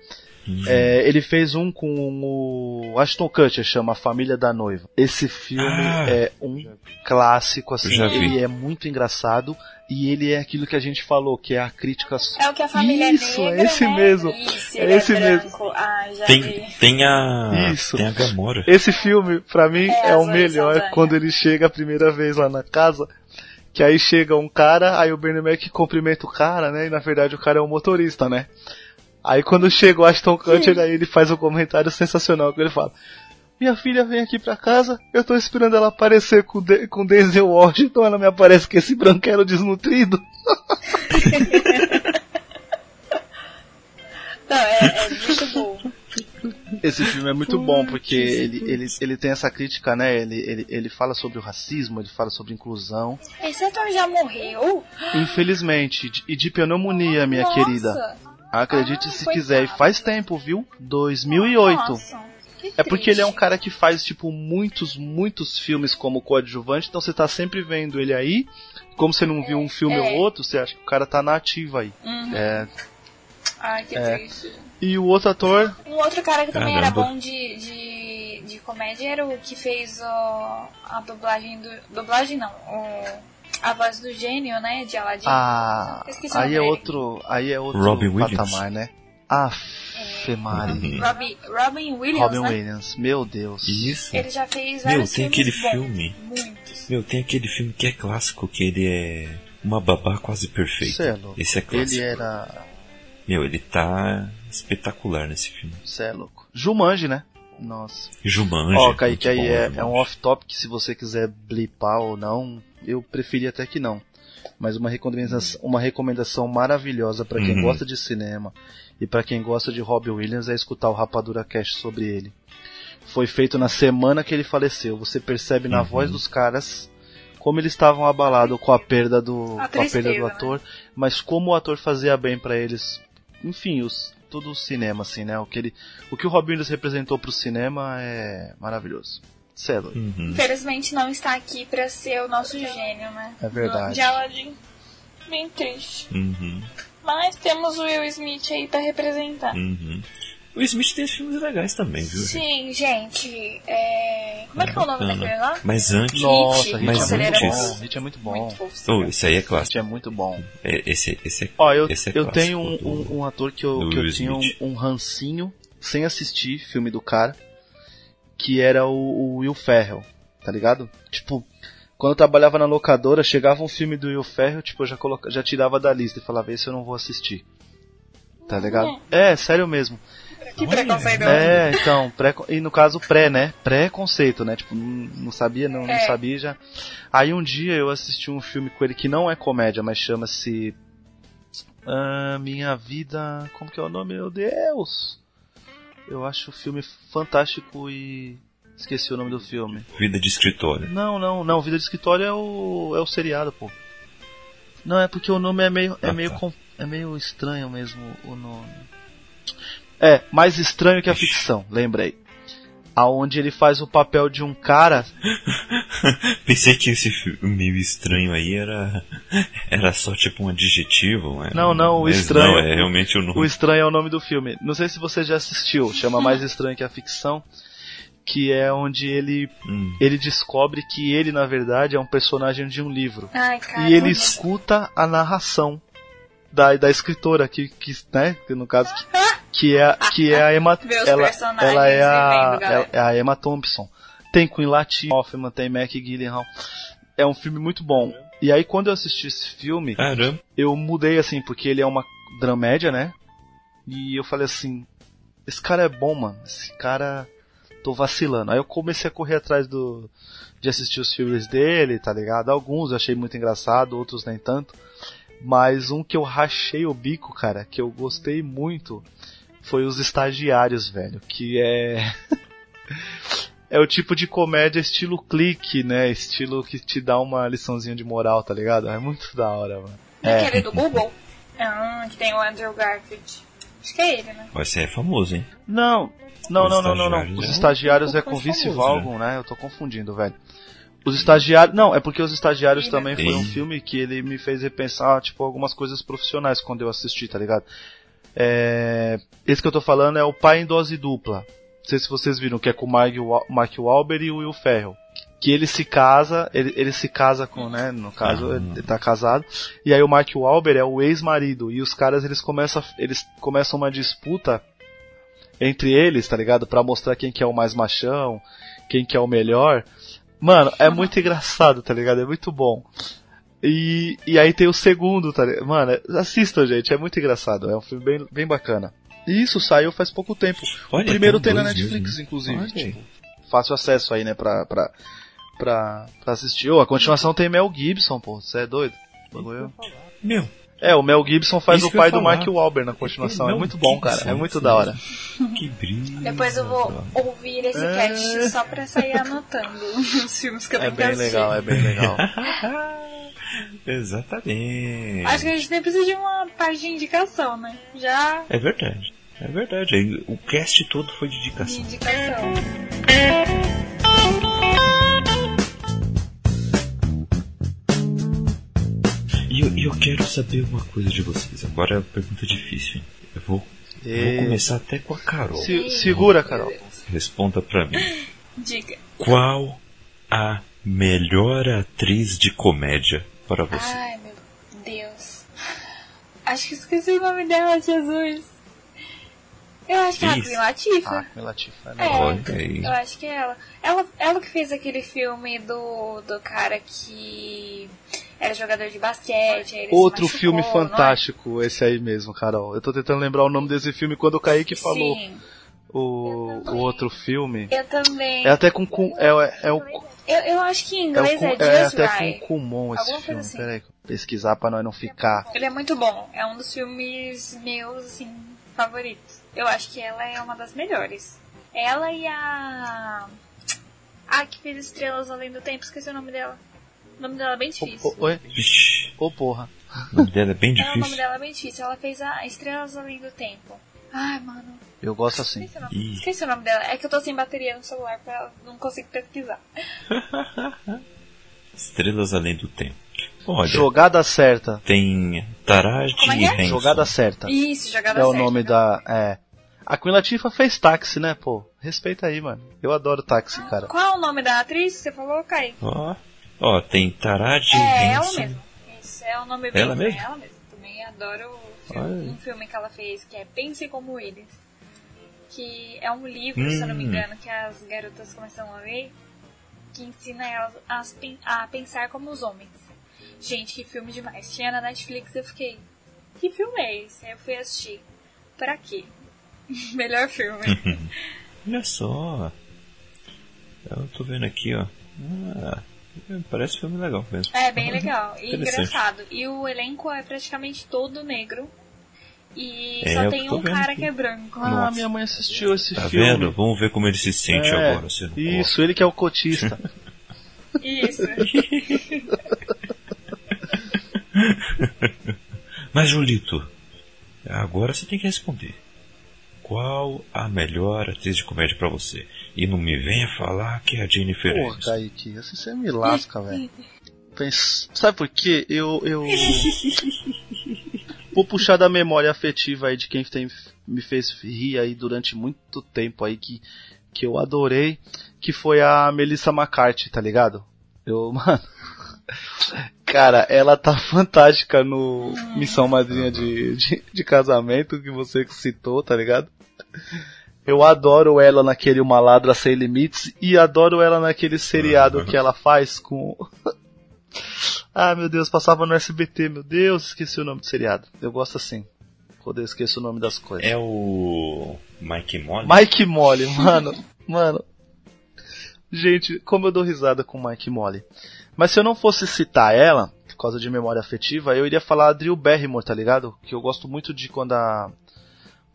Hum. É, ele fez um com o Ashton Kutcher, chama A Família da Noiva. Esse filme Ah. é um clássico, assim. Ele é muito engraçado e ele é aquilo que a gente falou, que é a crítica. É o que a família Isso, é negra, é esse né? mesmo. Isso, É ele esse é mesmo. Ah, já Tem, vi. tem a. Isso. Tem a Gamora. Esse filme, pra mim, É, é, o melhor Saldanha. quando ele chega a primeira vez lá na casa. Que aí chega um cara, aí o Bernie Mac cumprimenta o cara, né? E na verdade o cara é o motorista, né? Aí quando chega o Ashton Kutcher, aí ele faz um comentário sensacional que ele fala: Minha filha vem aqui pra casa, eu tô esperando ela aparecer com, de com Denzel Washington, ela me aparece com esse branquelo desnutrido. Não, é, é muito bom. Esse filme é muito bom porque ele, ele, ele tem essa crítica, né? Ele, ele, ele fala sobre o racismo, ele fala sobre inclusão. Esse ator já morreu? Infelizmente, de- e de pneumonia, minha Nossa. querida. Acredite Ah, se coitado. quiser, e faz tempo, viu? 2008. Nossa, que É porque ele é um cara que faz, tipo, muitos, muitos filmes como coadjuvante, então você tá sempre vendo ele aí. Como você não viu um filme É. ou outro, você acha que o cara tá na ativa aí. Uhum. É. Ai, que É. triste. E o outro ator, Um outro cara que também era Caramba. bom de, de, de comédia era o que fez o, a dublagem do. Dublagem não, o, a voz do gênio, né? De Aladdin. ah, Eu esqueci o aí nome é dele. outro, aí é outro Robin Williams. patamar, né? Aff, Maria. Robin, Robin Williams, Robin né? Williams, meu Deus. Isso. Ele já fez Meu, vários tem filmes aquele filme. Muitos. Meu, tem aquele filme que é clássico, que ele é uma babá quase perfeita. Cê é louco. Esse é clássico. Ele era. Meu, ele tá espetacular nesse filme. Cê é louco. Jumanji, né? Nossa. Jumanji. Ó, Kaique, aí bom, é, é um off-topic, se você quiser blipar ou não, eu preferi até que não. Mas uma recomendação, uma recomendação maravilhosa pra quem Uhum. gosta de cinema e pra quem gosta de Robbie Williams é escutar o Rapadura Cast sobre ele. Foi feito na semana que ele faleceu. Você percebe na Uhum. voz dos caras como eles estavam abalados com a perda do, A com a perda do né? ator, mas como o ator fazia bem pra eles. Enfim, os, todo o cinema, assim, né? O que, ele, o que o Robin Williams representou pro cinema é maravilhoso. Cê é. Uhum. Infelizmente não está aqui pra ser o nosso gênio, né? É verdade. De Aladdin. Bem triste. Uhum. Mas temos o Will Smith aí pra representar. Uhum. O Smith tem filmes legais também, viu? Sim, gente. É... Como é que é o nome daquele lá? Mas antes. Nossa, Hit Mas é muito antes- bom. Hit é muito bom. Muito fofo. Oh, esse aí é Hit clássico. é muito bom. É, Esse, esse é, Ó, eu, esse é eu tenho um, do- um, um ator que eu, que eu tinha um, um rancinho sem assistir filme do cara, que era o, o Will Ferrell, tá ligado? Tipo, quando eu trabalhava na locadora, chegava um filme do Will Ferrell, tipo, eu já, coloca, já tirava da lista e falava, esse eu não vou assistir. Tá ligado? É, sério mesmo. Que preconceito. É, então, pré, e no caso pré, né? Pré-conceito, né? Tipo, não, não sabia, não, não É. sabia já. Aí um dia eu assisti um filme com ele que não é comédia, mas chama-se ah, Minha Vida. Como que é o nome? Meu Deus! Eu acho o filme fantástico e. Esqueci o nome do filme. Vida de escritório. Não, não, não, Vida de Escritório é o. é o seriado, pô. Não, é porque o nome é meio. É Ah, meio. tá. é meio estranho mesmo o nome. É, mais estranho que a ficção, lembrei. Aonde ele faz o papel de um cara. Pensei que esse filme meio estranho aí era era só tipo um adjetivo, mas Não, não, o estranho. Não, é realmente o nome. O estranho é o nome do filme. Não sei se você já assistiu, chama Mais Estranho que a Ficção. Que é onde ele, Hum. ele descobre que ele, na verdade, é um personagem de um livro. Ai, cara. e ele escuta a narração da, da escritora, que, que, né, que no caso, que, que é, que é a Emma, Vê os ela, personagens ela é a, galera. é a Emma Thompson. Tem Queen Latifah, Hoffman, tem Mac Gyllenhaal. É um filme muito bom. E aí quando eu assisti esse filme, Caramba. eu mudei assim, porque ele é uma dramédia, né? E eu falei assim, esse cara é bom, mano. Esse cara tô vacilando. Aí eu comecei a correr atrás do de assistir os filmes dele, tá ligado? Alguns eu achei muito engraçado, outros nem tanto. Mas um que eu rachei o bico, cara, que eu gostei muito, foi os estagiários, velho, que é é o tipo de comédia estilo clique, né? Estilo que te dá uma liçãozinha de moral, tá ligado? É muito da hora, mano. É. Aquele do Google. Ah, que tem o Andrew Garfield. Acho que é ele, né? Vai ser famoso, hein? Não, não, não, não, não, não. estagiários Os estagiários é com famoso, Valgon, né? Eu tô confundindo, velho. Os estagiários. Não, é porque os estagiários Sim, também né? foi um filme que ele me fez repensar, tipo, algumas coisas profissionais quando eu assisti, tá ligado? É... Esse que eu tô falando é o Pai em Dose Dupla. Não sei se vocês viram, que é com o Mark, Wa- Mark Wahlberg e o Will Ferrell. Que ele se casa, ele, ele se casa com, né, no caso, Ah. ele tá casado. E aí o Mark Wahlberg é o ex-marido. E os caras, eles começam, eles começam uma disputa entre eles, tá ligado? Pra mostrar quem que é o mais machão, quem que é o melhor. Mano, é muito engraçado, tá ligado? É muito bom. E, e aí tem o segundo, tá ligado? Mano, assistam, gente, é muito engraçado. É um filme bem, bem bacana. E isso saiu faz pouco tempo. Olha, o primeiro tem na Netflix, mesmo, né? inclusive. Tipo, fácil acesso aí, né, pra, pra, pra, pra assistir. Ô, a continuação tem Mel Gibson, pô. Você é doido? Bagulho. Meu, É, o Mel Gibson faz Isso o pai do. Mark Wahlberg na continuação. É muito bom, cara. É muito da hora. que brilho. Depois eu vou ouvir esse É. cast só pra sair anotando os filmes que eu É tenho que bem assistir. legal, é bem legal. Exatamente. Acho que a gente nem precisa de uma parte de indicação, né? Já É verdade. É verdade. O cast todo foi de de indicação. E eu, eu quero saber uma coisa de vocês. Agora é uma pergunta difícil, hein? Eu vou, vou começar até com a Carol. Se- segura, Carol. Responda pra mim. Diga. Qual a melhor atriz de comédia para você? Ai, meu Deus. Acho que esqueci o nome dela, Jesus. Eu acho que é a Isso. Latifah. Ah, Queen Latifah é É, aí. eu acho que é ela. ela. Ela que fez aquele filme do, do cara que era jogador de basquete. Outro machucou, filme é? fantástico, esse aí mesmo, Carol. Eu tô tentando lembrar o nome desse filme quando o Kaique falou Sim, o, o outro filme. eu também. É até com. com é, é, é o. Eu, eu acho que em É, o, inglês é, com- é Just até Right. com Kumon esse Alguma filme. assim. Peraí, pesquisar pra nós não ficar. Ele é muito bom. É um dos filmes meus, assim, favoritos. Eu acho que ela é uma das melhores. Ela e a. A que fez Estrelas Além do Tempo, esqueci o nome dela. O nome dela é bem difícil. Ô, oi? Vixe, Ô porra. o nome dela é bem É, o nome difícil. dela é bem difícil. Ela fez a Estrelas Além do Tempo. Ai, mano. Eu gosto assim. Esqueci o esqueci o nome dela. É que eu tô sem bateria no celular, pra não consigo pesquisar. Estrelas Além do Tempo. Olha, Jogada certa. tem Taraji Como é é? Jogada certa. Isso, jogada É o certa. nome da. É. A Queen Latifah fez táxi, né, pô? Respeita aí, mano. Eu adoro táxi, cara. Qual é o nome da atriz? Você falou, Kai? Ó, ó, tem Taraji É ela Henson. mesmo. Isso, é o nome bem Ela é mesmo? ela mesmo. Também adoro o filme- um filme que ela fez que é Pense Como Eles. Que é um livro, se eu não me Hum. engano, que as garotas começam a ler, que ensina elas a, a pensar como os homens. Gente, que filme demais. Tinha na Netflix eu fiquei. Que filme é esse? Aí eu fui assistir. Pra quê? Melhor filme. Olha só. Eu tô vendo aqui, ó. Ah, parece filme legal mesmo. É, bem legal. E engraçado. E o elenco é praticamente todo negro. E É, só tem um cara aqui. que é branco. Ah, Nossa. minha mãe assistiu esse Tá filme. vendo? Vamos ver como ele se sente É, agora Isso, ele que é o cotista. Isso. Mas, Julito, agora você tem que responder. qual a melhor atriz de comédia pra você. E não me venha falar que é a Jennifer Porra, Aniston. Kaique, assim você me lasca, velho. Sabe por quê? Eu, eu. Vou puxar da memória afetiva aí de quem tem, me fez rir aí durante muito tempo aí que, que eu adorei, que foi a Melissa McCarthy, tá ligado? Eu, mano. Cara, ela tá fantástica no Missão Madrinha de, de, de Casamento que você citou, tá ligado? Eu adoro ela naquele Uma Ladra Sem Limites e adoro ela naquele seriado que ela faz com. ah, meu Deus, passava no SBT, meu Deus, esqueci o nome do seriado. Eu gosto assim. Quando eu esqueço o nome das coisas. É o Mike Molly? Mike Molly, mano. mano. Gente, como eu dou risada com Mike Molly. Mas se eu não fosse citar ela, por causa de memória afetiva, eu iria falar a Drew Barrymore, tá ligado? Que eu gosto muito de quando a,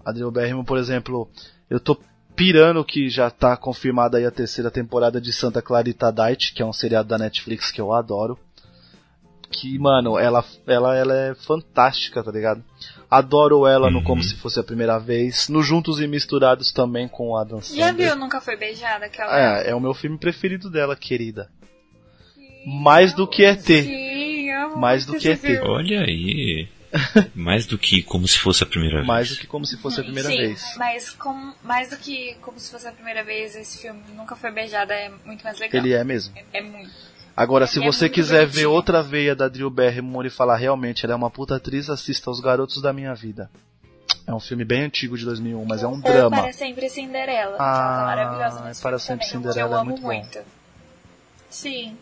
a Drew Barrymore, por exemplo, eu tô pirando que já tá confirmada aí a terceira temporada de Santa Clarita Diet, que é um seriado da Netflix que eu adoro. Que, mano, ela, ela, ela é fantástica, tá ligado? Adoro ela no Uhum. Como Se Fosse a Primeira Vez, no Juntos e Misturados também com o Adam Sandler. Já viu Nunca Foi Beijada? Aquela... É, é o meu filme preferido dela, querida. Mais do que ET. Sim, amo Mais do que filme. Olha aí. Mais do que como se fosse a primeira Mais do vez. que como se fosse a primeira Sim, vez. mas com, mais do que como se fosse a primeira vez, esse filme Nunca Foi Beijada é muito mais legal. Ele é mesmo. É muito. Agora, se É você quiser ver bonitinho. outra veia da Drew Barrymore e falar realmente ela é uma puta atriz, assista Os Garotos da Minha Vida. É um filme bem antigo de 2001, mas é um Ou drama. Para Sempre Cinderela. que Ah, maravilhosa Para Sempre também, Cinderela é muito bom. muito. Sim.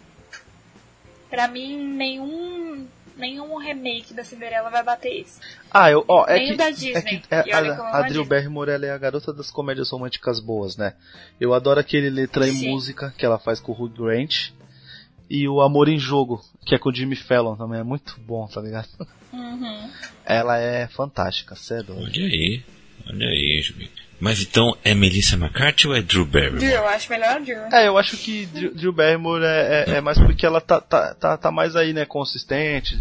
Pra mim, nenhum, nenhum remake da Cinderela vai bater isso. Ah, eu, ó, é Nem que, o da é Disney. que é, E que eu a, a a Drew. Barrymore ela é a garota das comédias românticas boas, né? Eu adoro aquele Letra Sim. Música que ela faz com o Hugh Grant. E o Amor em Jogo, que é com o Jimmy Fallon também, é muito bom, tá ligado? Uhum. Ela é fantástica, é doido. Olha aí. Olha aí, Júlio. Mas então é Melissa McCarthy ou é Drew Barrymore? Drew, eu acho melhor Drew. É, eu acho que Drew, Drew Barrymore é, é- é mais porque ela tá, tá, tá, tá mais aí, né, consistente.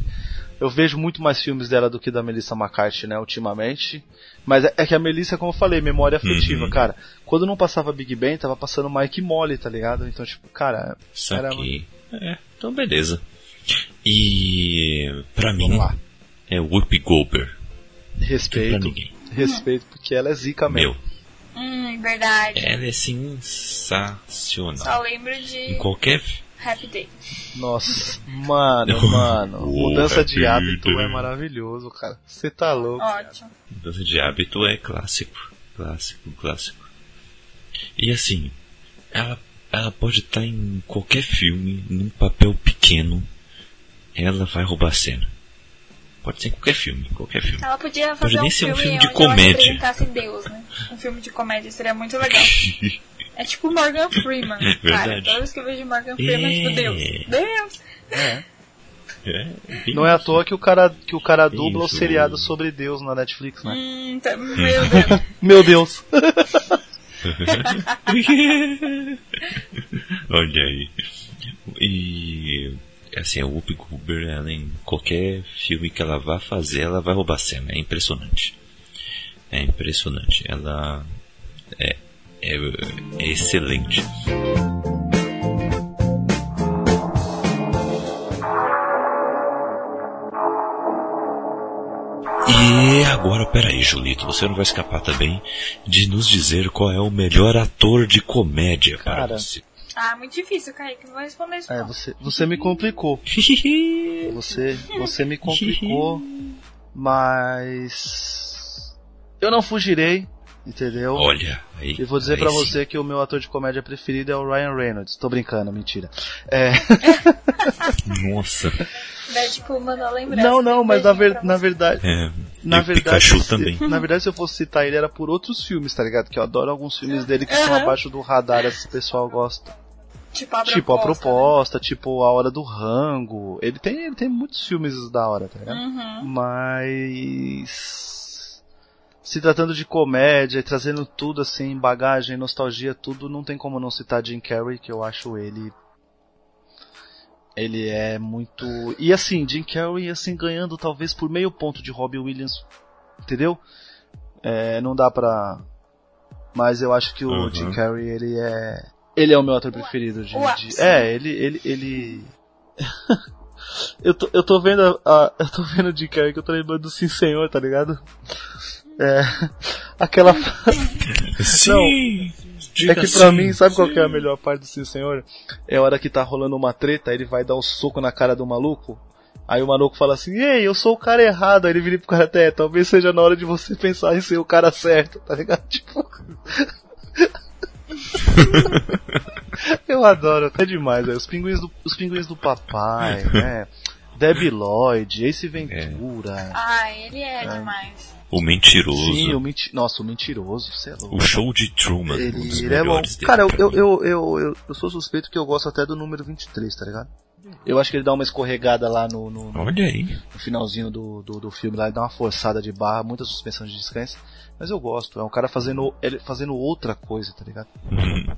Eu vejo muito mais filmes dela do que da Melissa McCarthy, né, ultimamente. Mas é, é que a Melissa, como eu falei, memória afetiva, Uhum. cara. Quando não passava Big Bang, tava passando Mike Molly, tá ligado? Então, tipo, cara, Saquei. É, então beleza. E pra mim vamos lá. é Whoopi Goldberg. Pra Respeito. ninguém. Respeito, porque ela é zica mesmo. Meu, Hum, verdade. ela é sensacional. Só lembro Em de qualquer Happy Day. Nossa, mano, mano. Oh, Mudança de hábito é day. maravilhoso, cara. Você tá louco. Ótimo. mudança de hábito é clássico. Clássico, clássico. E assim, ela, ela pode estar em qualquer filme, num papel pequeno, ela vai roubar a cena. Pode ser qualquer filme, qualquer filme. Ela podia Pode fazer nem um ser um filme, filme de onde comédia. Deus, né? Um filme de comédia seria muito legal. É tipo Morgan Freeman, cara. Verdade. Toda vez que eu vejo Morgan Freeman, tipo, É. Deus. Deus! É. É, bem Não é à toa que o cara, que o cara dubla o seriado sobre Deus na Netflix, né? Hum, tá- meu Deus. Meu Deus. Olha aí. E assim, a Whoopi Goldberg, ela, em qualquer filme que ela vá fazer, ela vai roubar cena. É impressionante. É impressionante. Ela é, é, é excelente. E agora, peraí, Julito, você não vai escapar também de nos dizer qual é o melhor ator de comédia para Cara. você. Ah, muito difícil, Kaique. Não vou responder isso, É, você, você me complicou. Você, você me complicou, mas eu não fugirei, entendeu? Olha, aí. E vou dizer sim. você que o meu ator de comédia preferido é o Ryan Reynolds. Tô brincando, mentira. É, Nossa. Tipo, mandou lembrança. não, não, mas na, ver- na verdade, É, na e verdade, Pikachu se- também. na verdade, se eu fosse citar ele era por outros filmes, tá ligado? Que eu adoro alguns filmes dele que são Aham. abaixo do radar, esse pessoal gosta. Tipo, a proposta. tipo a né? proposta, tipo a hora do rango. Ele tem, ele tem muitos filmes da hora, tá ligado? Uhum. Mas se tratando de comédia e trazendo tudo assim, bagagem, nostalgia, tudo, não tem como não citar Jim Carrey, que eu acho ele ele é muito e assim, Jim Carrey assim ganhando talvez por meio ponto de Robbie Williams, entendeu? É, não dá pra Mas eu acho que o Uhum. Jim Carrey, ele é. Ele é o meu ator preferido de. de- é, ele. ele, ele... eu, tô, eu tô vendo a, a- Eu tô vendo o Jim Carrey que eu tô lembrando do Sim Senhor, tá ligado? É. Aquela. Sim! É que pra mim, sabe qual que é a melhor parte do Sim Senhor? É a hora que tá rolando uma treta, ele vai dar um soco na cara do maluco. Aí o maluco fala assim, ei, eu sou o cara errado. Aí ele vira pro cara até, talvez seja na hora de você pensar em ser o cara certo, tá ligado? Tipo. eu adoro, é demais, velho. Os pinguins do, os pinguins do papai, né? Debbie Lloyd, Ace Ventura. Ah, ele é, demais. O mentiroso. Sim, o menti... Nossa, o mentiroso, você é louco. O show de Truman. um Ele, dos ele é bom. Cara, eu, eu, eu, eu, eu, eu sou suspeito que eu gosto até do número 23, tá ligado? Eu acho que ele dá uma escorregada lá no, no, no- Olha aí. no finalzinho do, do, do filme, lá ele dá uma forçada de barra, muita suspensão de descanso. Mas eu gosto, é um cara fazendo, ele fazendo outra coisa, tá ligado? Uhum.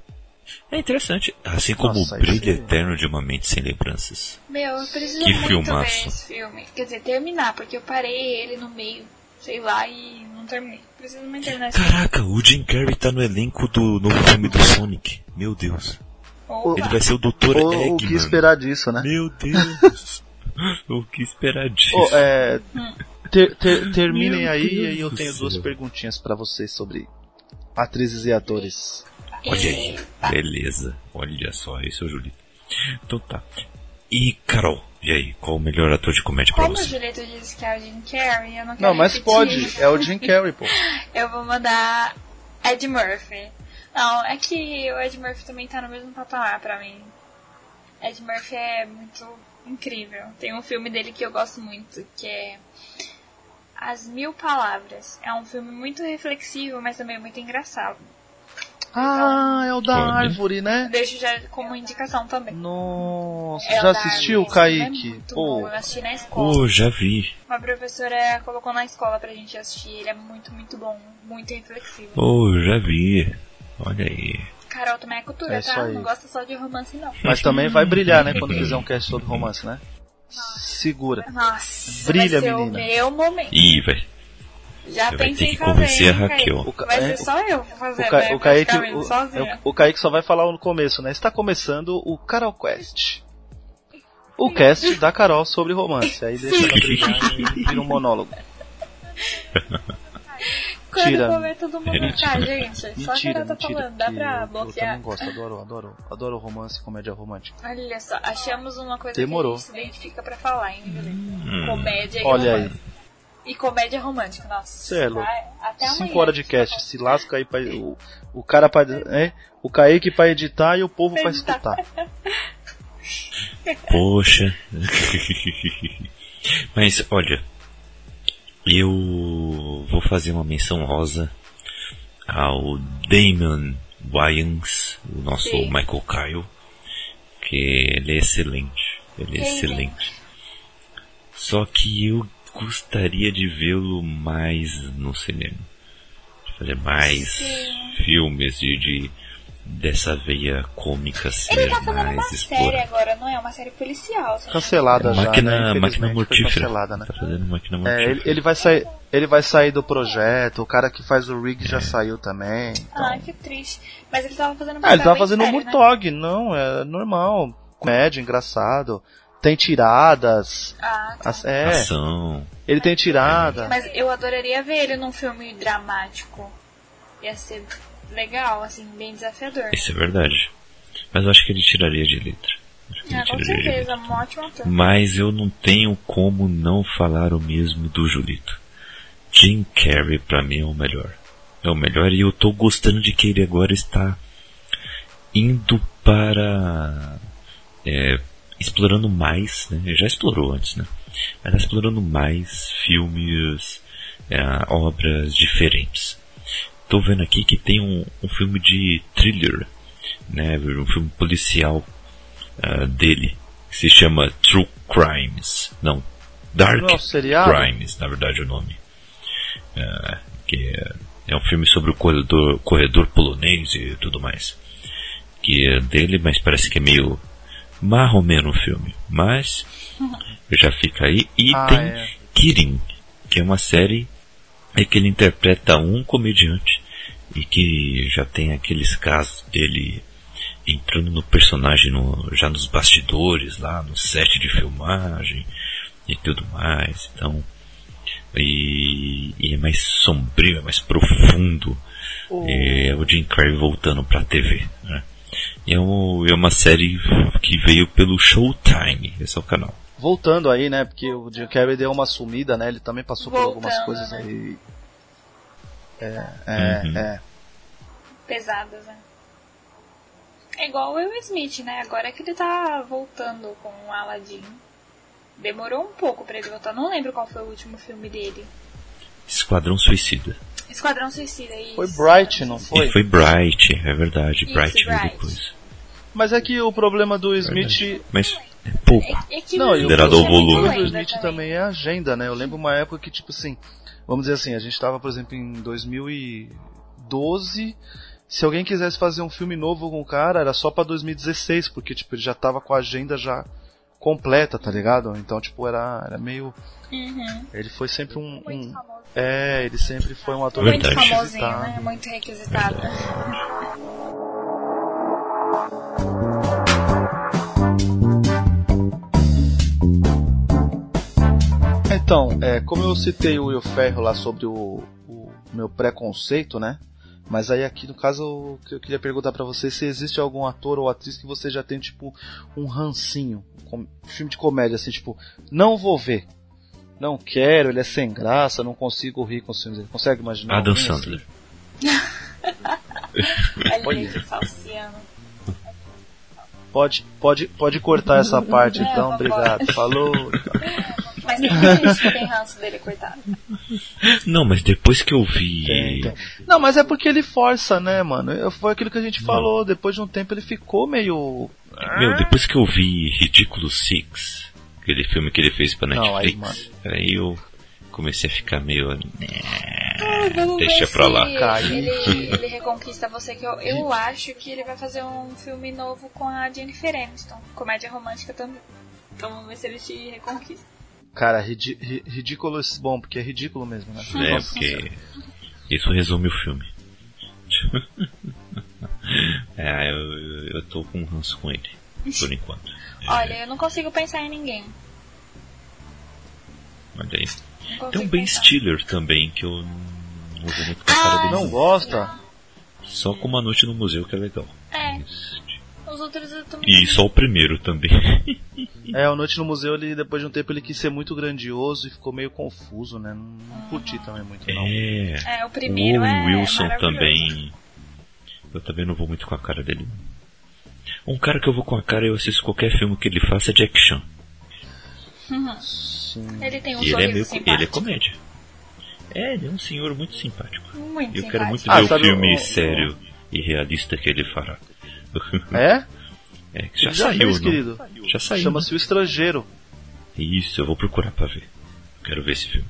É interessante. Assim como Nossa, o brilho esse- eterno de uma mente sem lembranças. Meu, eu preciso Que muito filmaço. ver esse filme. Quer dizer, terminar, porque eu parei ele no meio, sei lá, e não terminei. Preciso muito terminar esse filme. Caraca, o Jim Carrey tá no elenco do novo filme do Sonic. Meu Deus. Opa. Ele vai ser o Dr. O, o Eggman. que esperar disso, né? Meu Deus. o que esperar disso? Ô, é, ter- ter- terminem Meu aí Deus e aí eu tenho duas perguntinhas pra vocês sobre atrizes e atores. Olha aí. Beleza. Olha só, esse é o Julito. Então tá. E, Carol, e aí? Qual o melhor ator de comédia pra Como o você? Julito disse que é o Jim Carrey, eu não quero Não, mas repetir. pode, é o Jim Carrey, pô. Eu vou mandar Ed Murphy. Não, é que o Ed Murphy também tá no mesmo patamar pra mim. Ed Murphy é muito incrível. Tem um filme dele que eu gosto muito, que é As Mil Palavras. É um filme muito reflexivo, mas também muito engraçado. Ah, é o da árvore, né? Deixo já como indicação também. Nossa, É já assistiu, Árvore. Filme Kaique? É muito Pô, bom, eu assisti na escola. Pô, já vi. Uma professora colocou na escola pra gente assistir. Ele é muito, muito bom. Muito reflexivo. Pô, já vi. Olha aí. Carol também é cultura, É tá? Não gosta só de romance, não. mas também vai brilhar, né, quando fizer um cast sobre romance, né? Segura. Nossa, Brilha, vai ser menina. o meu momento. Ih, vai. Já Você vai ter que fazer, convencer a Raquel. O Ca- Vai é, ser só eu O, fazer, Ca- né? o, Kaique, o, o, o Kaique só vai falar no começo, né? Está começando o Carol Quest. O cast da Carol sobre romance. Aí deixa ela brilhar e vira um monólogo. Quando Tira. for ver todo mundo Mentira. cá, gente. Só que Mentira, ela tá mentira. falando, dá pra eu, eu bloquear. também gosto, adoro, adoro, adoro romance e comédia romântica. Olha só, achamos uma coisa Demorou. que a gente se identifica pra falar, hein? Hum. Comédia e Olha aí. romance. E comédia romântica, nossa. Cê é Até amanhã. Cinco horas de cast, se lasca aí pra, o, o cara pra, é, o Kaique pra editar e o povo pra escutar. Poxa. Mas, olha. Eu vou fazer uma menção rosa ao Damon Wayans, o nosso Sim. Michael Kyle, que ele é excelente. Ele é Sim, sim. excelente. Só que eu gostaria de vê-lo mais no cinema. Fazer mais Sim. filmes de, de dessa veia cômica ser Ele tá fazendo mais uma série explorada. agora, não é? Uma série policial. me Cancelada já, Máquina, né? máquina mortífera. cancelada, né? Tá fazendo máquina É, mortífera. ele, ele vai sair, ele vai sair do projeto, o cara que faz o Rig já saiu também. Então... Ah, que triste. Mas ele tava fazendo um Ah, ele tava fazendo um né? Murtog, não, é normal. Comédia, engraçado. Tem tiradas. Ah, tá. as- é, Ação. ele tem tirada. Mas eu adoraria ver ele num filme dramático. Ia ser legal, assim, bem desafiador. Isso é verdade. Mas eu acho que ele tiraria de letra. Ah, com certeza, letra. um ótimo ator. Mas eu não tenho como não falar o mesmo do Julito. Jim Carrey pra mim é o melhor. É o melhor e eu tô gostando de que ele agora está indo para é, explorando mais, né? Ele já explorou antes, né? Mas explorando mais filmes, é, obras diferentes. Tô vendo aqui que tem um, um filme de thriller, né? Um filme policial ah, dele que se chama True Crimes, não Dark Não, seriado? Crimes, na verdade é o nome. Ah, que é, é um filme sobre o corredor, corredor polonês e tudo mais. Que é dele, mas parece que é meio marromeno o filme. Mas já fica aí. E Ah, tem é. Kirin, que é uma série em que ele interpreta um comediante e que já tem aqueles casos dele entrando no personagem no, já nos bastidores, lá no set de filmagem e tudo mais. Então, e, e é mais sombrio, é mais profundo. É o Jim Carrey voltando pra TV. Né? É, um, é uma série que veio pelo Showtime, esse é o canal. Voltando aí, né? Porque o Jim Carrey deu uma sumida, né? Ele também passou por algumas Voltando, coisas né? aí. É, é, Uhum. é. Pesadas, né? É igual o Will Smith, né? Agora que ele tá voltando com o Aladdin. Demorou um pouco pra ele voltar. Não lembro qual foi o último filme dele. Esquadrão Suicida. Esquadrão Suicida, isso. Foi Bright, não foi? E foi Bright, é verdade. Isso, Bright veio Bright. depois. Mas é que o problema do. Smith. Mas pouco. É, é que Não, o e o Considerado muito volume. O do Smith também é a agenda, né? Eu lembro uma época que, tipo assim, vamos dizer assim, a gente tava, por exemplo, em 2012. Se alguém quisesse fazer um filme novo com o cara, era só pra 2016, porque, tipo, ele já tava com a agenda já completa, tá ligado? Então, tipo, era, era meio. Uhum. Ele foi sempre um. Um- é, ele sempre foi um ator Muito Verdade. famosinho, né? Muito requisitado. Então, é, como eu citei o Will Ferro lá sobre o, o meu preconceito, né? Mas aí aqui no caso eu queria perguntar pra você se existe algum ator ou atriz que você já tem tipo um rancinho, com, filme de comédia assim, tipo, não vou ver. Não quero, ele é sem graça, não consigo rir com os filmes dele. Consegue imaginar? Adam assim? Sandler. De falciano. Pode, pode, pode cortar essa parte É, então, vambora. obrigado. Falou. Mas tem muita gente que tem ranço dele, coitado. Não, mas depois que eu vi. Tem, tem. Não, mas é porque ele força, né, mano? Eu- Foi aquilo que a gente Não. falou. Depois de um tempo ele ficou meio. Meu, depois que eu vi Ridiculous Six, aquele filme que ele fez pra Não, aí, Netflix, aí, eu comecei a ficar meio. né, Vamos deixa pra lá. Ele, ele reconquista você, que eu, eu acho que ele vai fazer um filme novo com a Jennifer Aniston. Comédia romântica também. Então vamos ver se ele te reconquista. Cara, ridi ri- ridículo esse bom, porque é ridículo mesmo, né? É, Nossa porque isso resume o filme. é, eu, eu tô com um ranço com ele, por enquanto. Olha, eu não consigo pensar em ninguém. Olha aí. Não Tem um Ben pensar. Stiller também, que eu não uso muito com a Ah, cara dele. Não gosta? Só com uma noite no museu que é legal. É, Isso. Os outros eu também. E só o primeiro também. É, o Noite no Museu, ele, depois de um tempo, ele quis ser muito grandioso e ficou meio confuso, né? Não, não curti também muito, não. É. É, o O primeiro é. Owen Wilson também. Eu também não vou muito com a cara dele. Um cara que eu vou com a cara e eu assisto qualquer filme que ele faça é Jack Chan. Sim. Ele tem um E ele é, meio, simpático. ele é comédia. É, ele é um senhor muito simpático. Muito Eu quero simpático. muito Ah, ver o filme o- sério e realista que ele fará. É? É, que já, já saiu, fez, não? querido. Já saiu. Chama-se O Estrangeiro. né? Isso, eu vou procurar pra ver. Quero ver esse filme.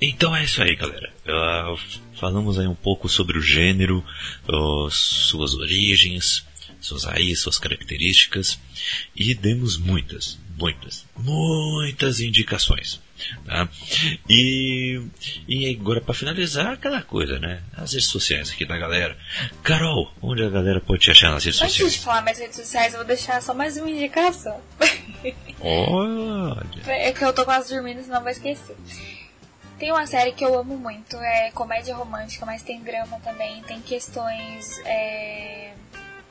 Então é isso aí, galera. Ah, falamos aí um pouco sobre o gênero, ah, suas origens, suas raízes, suas características e demos muitas, muitas, muitas indicações. Tá? E, e agora para finalizar aquela coisa, né? As redes sociais aqui da galera. Carol, onde a galera pode te achar nas redes Antes de sociais? falar mais redes sociais, eu vou deixar só mais uma indicação. Olha, É que eu tô quase dormindo, senão vou esquecer. Tem uma série que eu amo muito, é comédia romântica, mas tem drama também, tem questões é,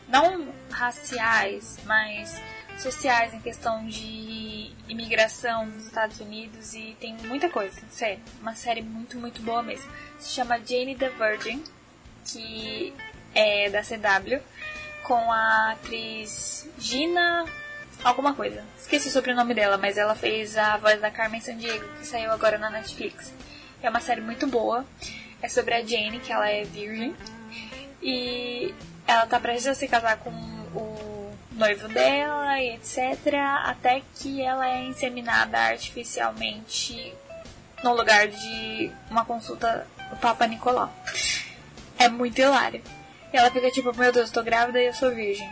não raciais, mas sociais em questão de imigração nos Estados Unidos e tem muita coisa, sério. Uma série muito, muito boa mesmo. Se chama Jane the Virgin, que é da CW, com a atriz Gina alguma coisa. Esqueci o sobrenome dela, mas ela fez a voz da Carmen Sandiego, que saiu agora na Netflix. É uma série muito boa. É sobre a Jane, que ela é virgem. E ela tá prestes a se casar com o noivo dela e etc. Até que ela é inseminada artificialmente no lugar de uma consulta do Papa Nicolau. É muito hilário. E ela fica tipo, meu Deus, tô grávida e eu sou virgem.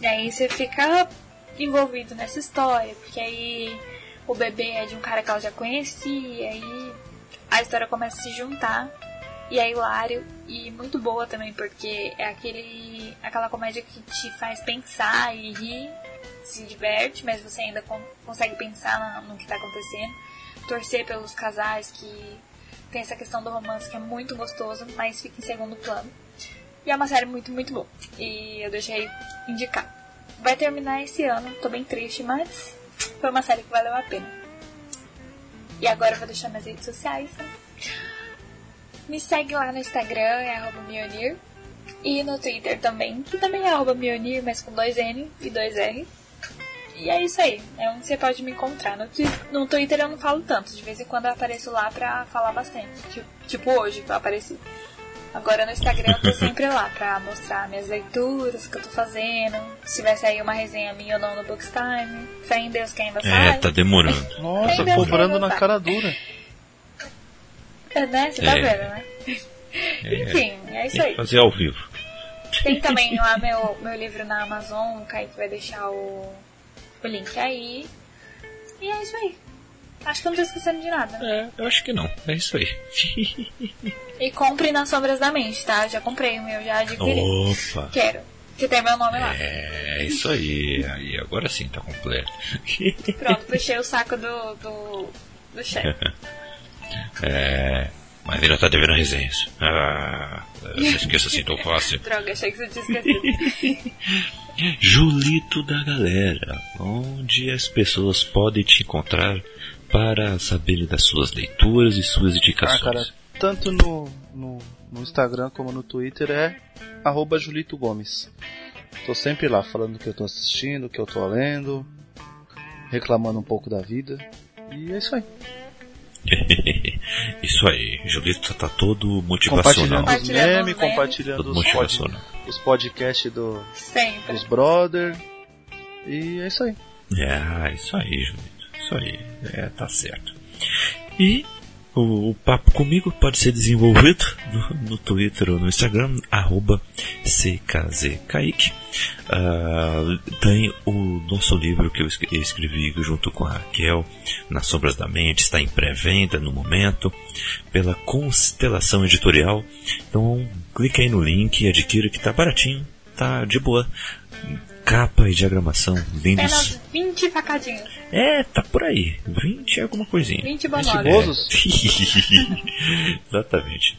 E aí você fica envolvido nessa história, porque aí o bebê é de um cara que ela já conhecia, e aí a história começa a se juntar. E é hilário e muito boa também, porque é aquele, aquela comédia que te faz pensar e rir, se diverte, mas você ainda con consegue pensar no, no que tá acontecendo. Torcer pelos casais que tem essa questão do romance que é muito gostoso, mas fica em segundo plano. E é uma série muito, muito boa. E eu deixei indicar. Vai terminar esse ano, tô bem triste, mas foi uma série que valeu a pena. E agora eu vou deixar minhas redes sociais. né? Me segue lá no Instagram, é arroba Mionir. E no Twitter também, que também é arroba Mionir, mas com dois N e dois R. E é isso aí, é onde você pode me encontrar. No, no Twitter eu não falo tanto, de vez em quando eu apareço lá pra falar bastante. Tipo, tipo hoje que eu apareci. Agora no Instagram eu tô sempre lá pra mostrar minhas leituras, o que eu tô fazendo. Se tiver sair uma resenha minha ou não no Bookstime. Fé em Deus que ainda É, sai. tá demorando. Nossa, cobrando na cara dura. É, né? Você tá É. vendo, né? Enfim, é isso aí. fazer ao vivo. Tem também lá meu, meu livro na Amazon, o Kaique vai deixar o, o link aí. E é isso aí. Acho que eu não tô esquecendo de nada. É, eu acho que não. É isso aí. E compre nas Sombras da Mente, tá? Já comprei o meu, já adquiri. Opa! Quero. Que tem meu nome lá. É isso aí. Aí agora sim tá completo. Pronto, puxei o saco do, do, do chefe. É. Mas ainda tá devendo resenhas. Ah, você esqueça assim tão fácil. Droga, achei que você tinha esquecido. Julito da galera, onde as pessoas podem te encontrar para saberem das suas leituras e suas Ah, indicações. cara, tanto no, no, no Instagram como no Twitter é arroba Julito Gomes. Tô sempre lá falando o que eu tô assistindo, o que eu tô lendo, reclamando um pouco da vida. E é isso aí. Isso aí, Julito tá todo motivacional. Compartilhando os Compartilhando os memes, memes. compartilhando Todo os, pod, os podcasts do, Sempre. dos brother. E é isso aí. É, isso aí, Julito. Isso aí. É, tá certo. E o, o papo comigo pode ser desenvolvido no, no Twitter ou no Instagram, arroba CKZKaique. Ah, tem o nosso livro que eu escre- escrevi junto com a Raquel, Nas Sombras da Mente, está em pré-venda no momento, pela Constelação Editorial. Então, clique aí no link e adquira que tá baratinho, tá de boa. Capa e diagramação lindos. Apenas 20 facadinhos. É, tá por aí. 20 é alguma coisinha. 20 Vinte bonórios. bozos? Exatamente.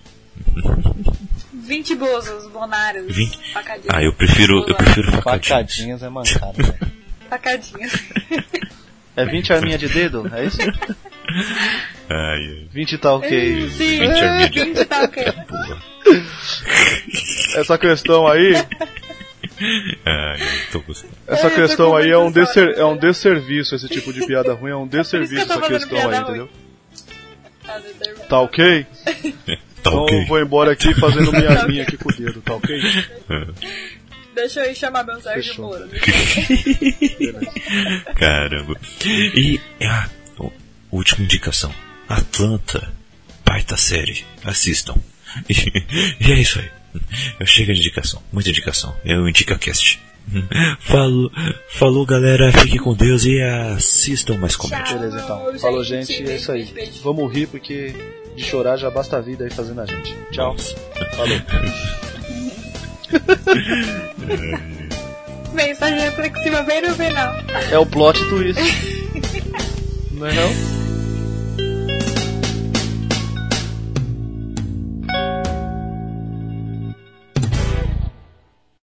20 bozos, bonários. 20. Facadinhos. Ah, eu prefiro, eu prefiro facadinhos. Facadinhas é mancada, velho. Facadinhos. É 20 arminha de dedo? É isso? Ai, 20 tá ok. Sim, 20 arminha de 20 tá ok. boa. Essa questão aí, Ai, eu tô gostando. essa É, questão aí é um, desser, é um desserviço, esse tipo de piada ruim é um desserviço que eu tô essa questão aí, ruim. entendeu? Ah, determinado. Tá ok? Tá então vou embora aqui fazendo minha arminha aqui com o dedo, tá ok? Deixa eu ir chamar meu Sérgio Fechou. Moro. Caramba. E a última indicação. Atlanta. Baita série. Assistam. E, é isso aí. Eu chego de indicação. Muita indicação. Eu indico a cast. Falou, falou galera, fique com Deus e assistam mais comédia. Beleza, então. Falou, gente. é isso aí. Vamos rir porque de chorar já basta a vida aí fazendo a gente. Tchau. Falou. Mensagem reflexiva bem no final. É o plot twist. Não é não?